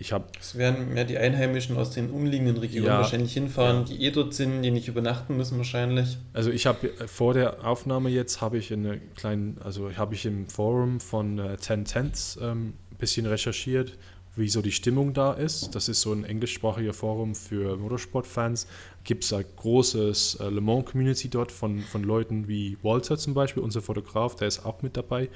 ich habe. Es werden mehr die Einheimischen aus den umliegenden Regionen ja, wahrscheinlich hinfahren, die eh dort sind, die nicht übernachten müssen wahrscheinlich. Also ich habe äh, vor der Aufnahme jetzt habe ich in eine kleinen, also habe ich im Forum von äh, Ten Tents ähm, ein bisschen recherchiert, wie so die Stimmung da ist. Das ist so ein englischsprachiger Forum für Motorsportfans. Gibt es ein großes äh, Le Mans Community dort von, von Leuten wie Walter zum Beispiel, unser Fotograf, der ist auch mit dabei.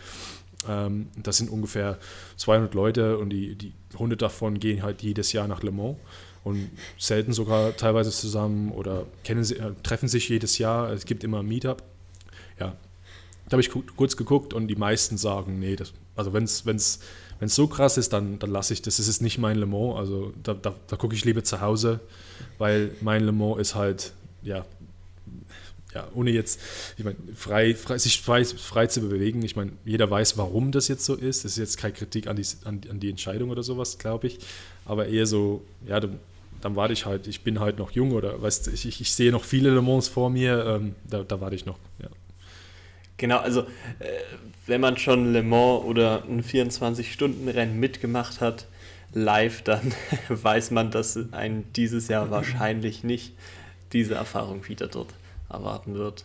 Ähm, das sind ungefähr 200 Leute und die, die 100 davon gehen halt jedes Jahr nach Le Mans und selten sogar teilweise zusammen oder kennen äh, treffen sich jedes Jahr. Es gibt immer ein Meetup. Ja, da habe ich kurz geguckt und die meisten sagen, nee, das, also wenn es so krass ist, dann, dann lasse ich das. Das ist nicht mein Le Mans. Also da, da, da gucke ich lieber zu Hause, weil mein Le Mans ist halt, ja, ja, ohne jetzt, ich meine, frei, frei, sich frei, frei zu bewegen. Ich meine, jeder weiß, warum das jetzt so ist. Das ist jetzt keine Kritik an die, an, an die Entscheidung oder sowas, glaube ich. Aber eher so, ja, dann, dann warte ich halt. Ich bin halt noch jung oder weißt ich, ich, ich sehe noch viele Le Mans vor mir. Ähm, da, da warte ich noch, ja. Genau, also äh, wenn man schon Le Mans oder ein 24-Stunden-Rennen mitgemacht hat, live, dann weiß man, dass ein dieses Jahr wahrscheinlich nicht diese Erfahrung wieder dort erwarten wird.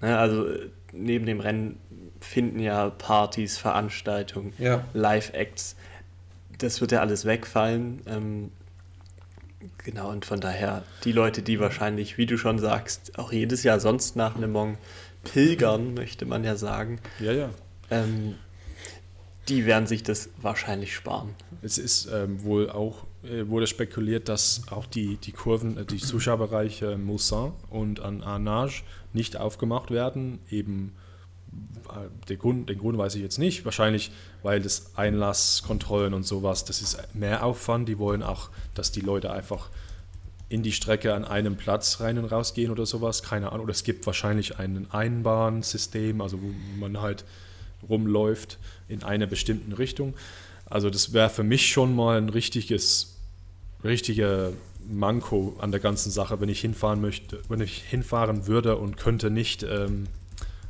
Ne, also äh, neben dem Rennen finden ja Partys, Veranstaltungen, ja. Live-Acts. Das wird ja alles wegfallen. Ähm, genau, und von daher, die Leute, die wahrscheinlich, wie du schon sagst, auch jedes Jahr sonst nach Le Mans pilgern, möchte man ja sagen. Ja, ja. Ähm, die werden sich das wahrscheinlich sparen. Es ist ähm, wohl auch wurde spekuliert, dass auch die, die Kurven, äh, die Zuschauerbereiche Moussin und an Arnage nicht aufgemacht werden. Eben äh, den Grund, den Grund weiß ich jetzt nicht. Wahrscheinlich, weil das Einlasskontrollen und sowas, das ist mehr Aufwand. Die wollen auch, dass die Leute einfach in die Strecke an einem Platz rein und raus gehen oder sowas. Keine Ahnung. Oder es gibt wahrscheinlich ein Einbahnsystem, also wo man halt rumläuft in einer bestimmten Richtung. Also das wäre für mich schon mal ein richtiges richtige Manko an der ganzen Sache, wenn ich hinfahren möchte, wenn ich hinfahren würde und könnte nicht ähm,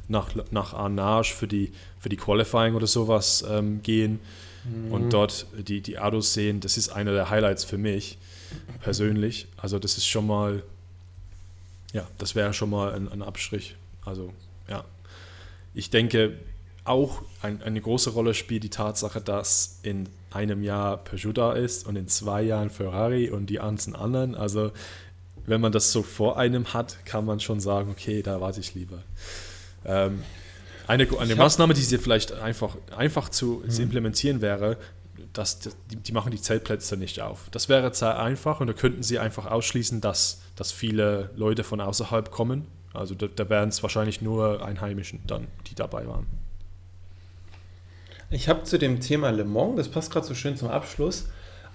nach, nach Arnage für die, für die Qualifying oder sowas ähm, gehen mhm. und dort die, die Autos sehen, das ist einer der Highlights für mich persönlich. Also das ist schon mal, ja, das wäre schon mal ein, ein Abstrich. Also ja, ich denke, auch ein, eine große Rolle spielt die Tatsache, dass in einem Jahr Peugeot da ist und in zwei Jahren Ferrari und die ganzen anderen. Also wenn man das so vor einem hat, kann man schon sagen, okay, da warte ich lieber. Ähm, eine, eine Maßnahme, die sie vielleicht einfach, einfach zu, mhm. zu implementieren wäre, dass die, die, machen die Zeltplätze nicht auf. Das wäre sehr einfach und da könnten sie einfach ausschließen, dass, dass viele Leute von außerhalb kommen. Also da, da wären es wahrscheinlich nur Einheimischen dann, die dabei waren. Ich habe zu dem Thema Le Mans, das passt gerade so schön zum Abschluss,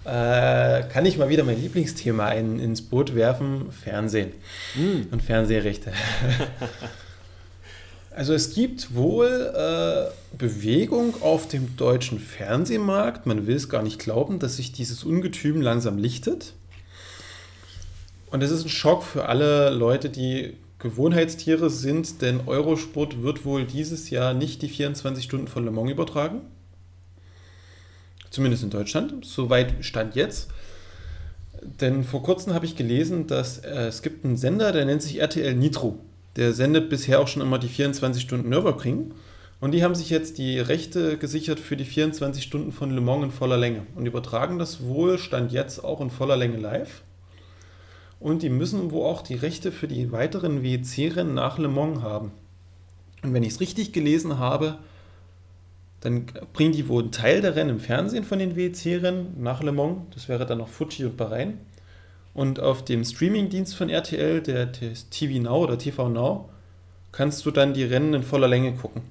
äh, kann ich mal wieder mein Lieblingsthema in, ins Boot werfen: Fernsehen mm. und Fernsehrechte. also, es gibt wohl äh, Bewegung auf dem deutschen Fernsehmarkt. Man will es gar nicht glauben, dass sich dieses Ungetüm langsam lichtet. Und es ist ein Schock für alle Leute, die Gewohnheitstiere sind, denn Eurosport wird wohl dieses Jahr nicht die 24 Stunden von Le Mans übertragen. Zumindest in Deutschland. Soweit stand jetzt. Denn vor kurzem habe ich gelesen, dass äh, es gibt einen Sender, der nennt sich RTL Nitro. Der sendet bisher auch schon immer die 24 Stunden Nürburgring. Und die haben sich jetzt die Rechte gesichert für die 24 Stunden von Le Mans in voller Länge und übertragen das wohl, stand jetzt auch in voller Länge live. Und die müssen wohl auch die Rechte für die weiteren WEC-Rennen nach Le Mans haben. Und wenn ich es richtig gelesen habe, dann bringen die wohl einen Teil der Rennen im Fernsehen von den WEC-Rennen nach Le Mans. Das wäre dann noch Fuji und Bahrain. Und auf dem Streamingdienst von RTL, der, der TV Now oder TV Now, kannst du dann die Rennen in voller Länge gucken.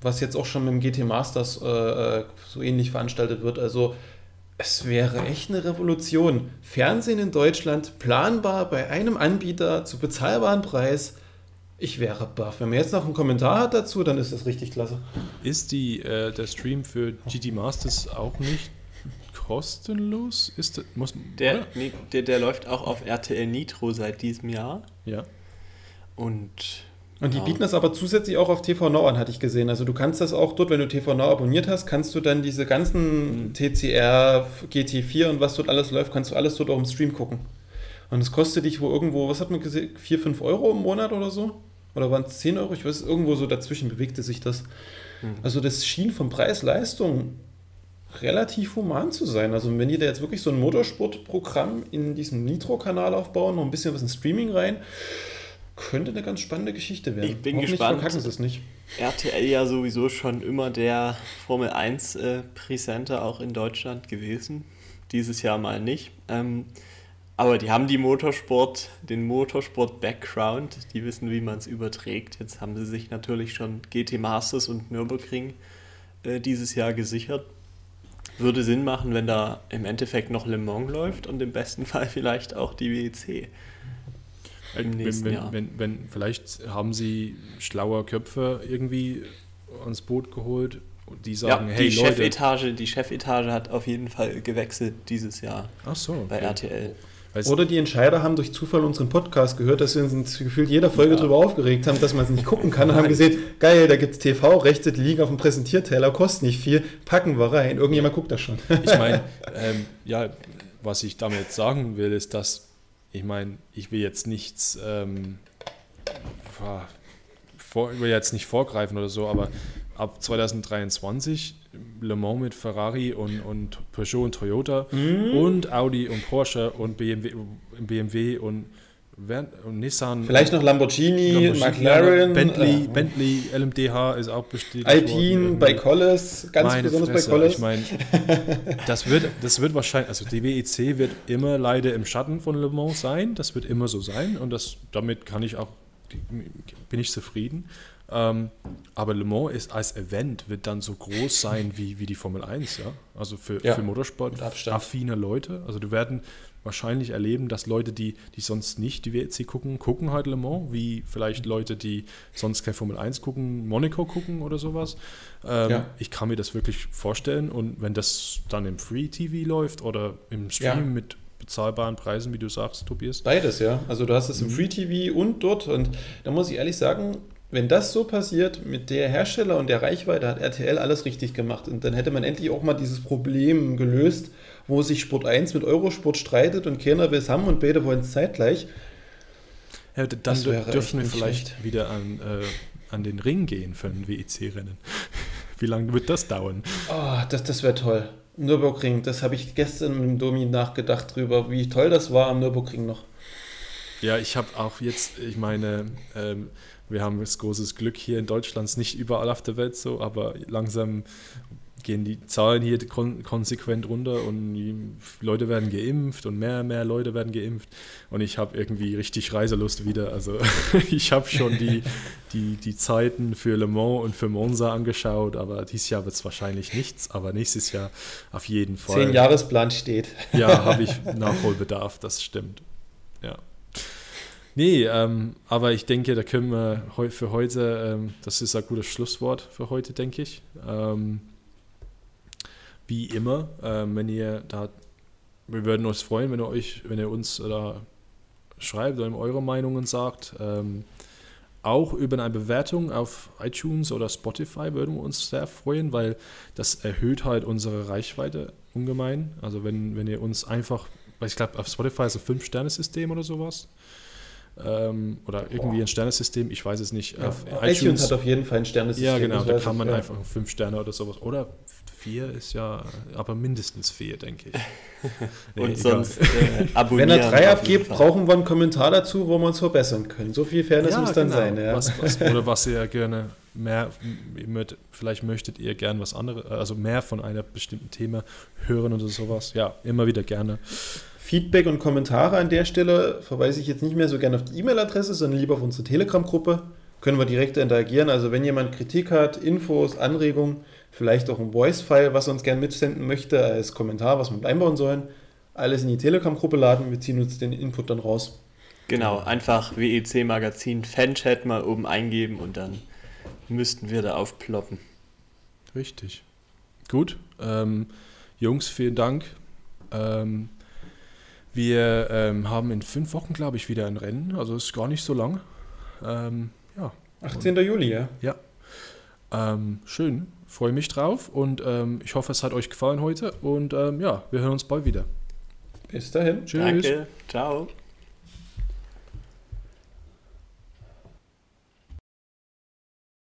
Was jetzt auch schon mit dem GT Masters äh, äh, so ähnlich veranstaltet wird. Also es wäre echt eine Revolution. Fernsehen in Deutschland planbar bei einem Anbieter zu bezahlbaren Preis. Ich wäre baff. Wenn man jetzt noch einen Kommentar hat dazu, dann ist das richtig klasse. Ist die, äh, der Stream für GT Masters auch nicht kostenlos? Ist das, muss, der, nee, der, der läuft auch auf RTL Nitro seit diesem Jahr. Ja. Und Und die ja. bieten das aber zusätzlich auch auf TV Now an, hatte ich gesehen. Also du kannst das auch dort, wenn du TV Now abonniert hast, kannst du dann diese ganzen mhm. TCR, GT4 und was dort alles läuft, kannst du alles dort auch im Stream gucken. Und es kostet dich wo irgendwo, was hat man gesehen, 4, 5 Euro im Monat oder so? Oder waren es 10 Euro? Ich weiß, irgendwo so dazwischen bewegte sich das. Mhm. Also das schien vom Preis-Leistung relativ human zu sein. Also wenn die da jetzt wirklich so ein Motorsportprogramm in diesem Nitro-Kanal aufbauen, noch ein bisschen was in Streaming rein, könnte eine ganz spannende Geschichte werden. Ich bin gespannt. Verkacken sie es nicht. RTL ja sowieso schon immer der Formel 1 äh, Präsenter auch in Deutschland gewesen. Dieses Jahr mal nicht. Ähm, aber die haben die Motorsport, den Motorsport-Background, die wissen, wie man es überträgt. Jetzt haben sie sich natürlich schon GT Masters und Nürburgring äh, dieses Jahr gesichert. Würde Sinn machen, wenn da im Endeffekt noch Le Mans läuft und im besten Fall vielleicht auch die WEC. Im wenn, wenn, wenn, wenn, vielleicht haben sie schlaue Köpfe irgendwie ans Boot geholt und die sagen, ja, hey die Leute. Chefetage, die Chefetage hat auf jeden Fall gewechselt dieses Jahr Ach so, bei RTL. Weißt Oder die Entscheider haben durch Zufall unseren Podcast gehört, dass wir uns gefühlt jeder Folge ja. darüber aufgeregt haben, dass man es nicht gucken kann und haben gesehen, geil, da gibt es TV-Rechte, die liegen auf dem Präsentierteller, kosten nicht viel, packen wir rein. Irgendjemand guckt das schon. Ich meine, ähm, ja, was ich damit sagen will, ist, dass ich meine, ich will jetzt nichts, ähm, vor, ich will jetzt nicht vorgreifen oder so, aber ab 2023 Le Mans mit Ferrari und, und Peugeot und Toyota mhm. und Audi und Porsche und BMW, BMW und Nissan. Vielleicht noch Lamborghini, Lamborghini McLaren. Bentley, äh, Bentley, LMDH ist auch bestätigt. Alpine, bei Collis, ganz Meine besonders Fresse, bei Collis. Ich meine, das wird, das wird wahrscheinlich, also die WEC wird immer leider im Schatten von Le Mans sein. Das wird immer so sein und das, damit kann ich auch, bin ich zufrieden. Ähm, aber Le Mans ist als Event wird dann so groß sein wie, wie die Formel 1, ja. Also für, ja, für Motorsport affine Leute. Also du werden wahrscheinlich erleben, dass Leute, die, die sonst nicht die WEC gucken, gucken halt Le Mans, wie vielleicht Leute, die sonst kein Formel 1 gucken, Monaco gucken oder sowas. Ähm, ja. Ich kann mir das wirklich vorstellen und wenn das dann im Free TV läuft oder im Stream ja. mit bezahlbaren Preisen, wie du sagst, Tobias. Beides, ja. Also du hast es im mhm. Free TV und dort und da muss ich ehrlich sagen, wenn das so passiert mit der Hersteller und der Reichweite, hat RTL alles richtig gemacht. Und dann hätte man endlich auch mal dieses Problem gelöst, wo sich Sport 1 mit Eurosport streitet und keiner will es haben und beide wollen es zeitgleich. Ja, dann dürfen wir vielleicht schlecht. wieder an, äh, an den Ring gehen für ein WEC-Rennen. Wie lange wird das dauern? Oh, das, das wäre toll. Nürburgring, das habe ich gestern mit dem Domi nachgedacht drüber, wie toll das war am Nürburgring noch. Ja, ich habe auch jetzt, ich meine, ähm, wir haben das großes Glück hier in Deutschland, nicht überall auf der Welt so, aber langsam gehen die Zahlen hier kon konsequent runter und die Leute werden geimpft und mehr und mehr Leute werden geimpft und ich habe irgendwie richtig Reiselust wieder. Also ich habe schon die, die, die Zeiten für Le Mans und für Monza angeschaut, aber dieses Jahr wird es wahrscheinlich nichts, aber nächstes Jahr auf jeden Fall. Zehn Jahresplan steht. Ja, habe ich Nachholbedarf, das stimmt. Ja. Nee, ähm, aber ich denke, da können wir für heute, ähm, das ist ein gutes Schlusswort für heute, denke ich. Ähm, wie immer, ähm, wenn ihr da, wir würden uns freuen, wenn ihr euch, wenn ihr uns da schreibt oder eure Meinungen sagt. Ähm, auch über eine Bewertung auf iTunes oder Spotify würden wir uns sehr freuen, weil das erhöht halt unsere Reichweite ungemein. Also wenn, wenn ihr uns einfach, weil ich glaube, auf Spotify ist ein 5-Sterne-System oder sowas ähm, oder irgendwie ein Sternesystem, ich weiß es nicht. Ja, iTunes, iTunes, hat auf jeden Fall ein Sternesystem. Ja, genau, da kann man ja. einfach fünf Sterne oder sowas. Oder vier ist ja, aber mindestens vier, denke ich. Nee, Und sonst äh, Wenn er drei abgibt, brauchen wir einen Kommentar dazu, wo wir uns verbessern können. So viel Fairness ja, muss dann genau. sein. Ja. Was, was, oder was ihr gerne mehr, vielleicht möchtet ihr gern was anderes, also mehr von einem bestimmten Thema hören oder sowas. Ja, immer wieder gerne. Feedback und Kommentare an der Stelle verweise ich jetzt nicht mehr so gerne auf die E-Mail-Adresse, sondern lieber auf unsere Telegram-Gruppe. Können wir direkt interagieren. Also wenn jemand Kritik hat, Infos, Anregungen, vielleicht auch ein Voice-File, was er uns gerne mitsenden möchte, als Kommentar, was wir mit einbauen sollen, alles in die Telegram-Gruppe laden. Wir ziehen uns den Input dann raus. Genau, einfach WEC Magazin Fanchat mal oben eingeben und dann müssten wir da aufploppen. Richtig. Gut. Ähm, Jungs, vielen Dank. Ähm, wir ähm, haben in fünf Wochen, glaube ich, wieder ein Rennen. Also ist gar nicht so lang. Ähm, ja, 18. Und, Juli, ja. Ja. Ähm, schön, freue mich drauf und ähm, ich hoffe, es hat euch gefallen heute und ähm, ja, wir hören uns bald wieder. Bis dahin. Tschüss. Danke. Ciao.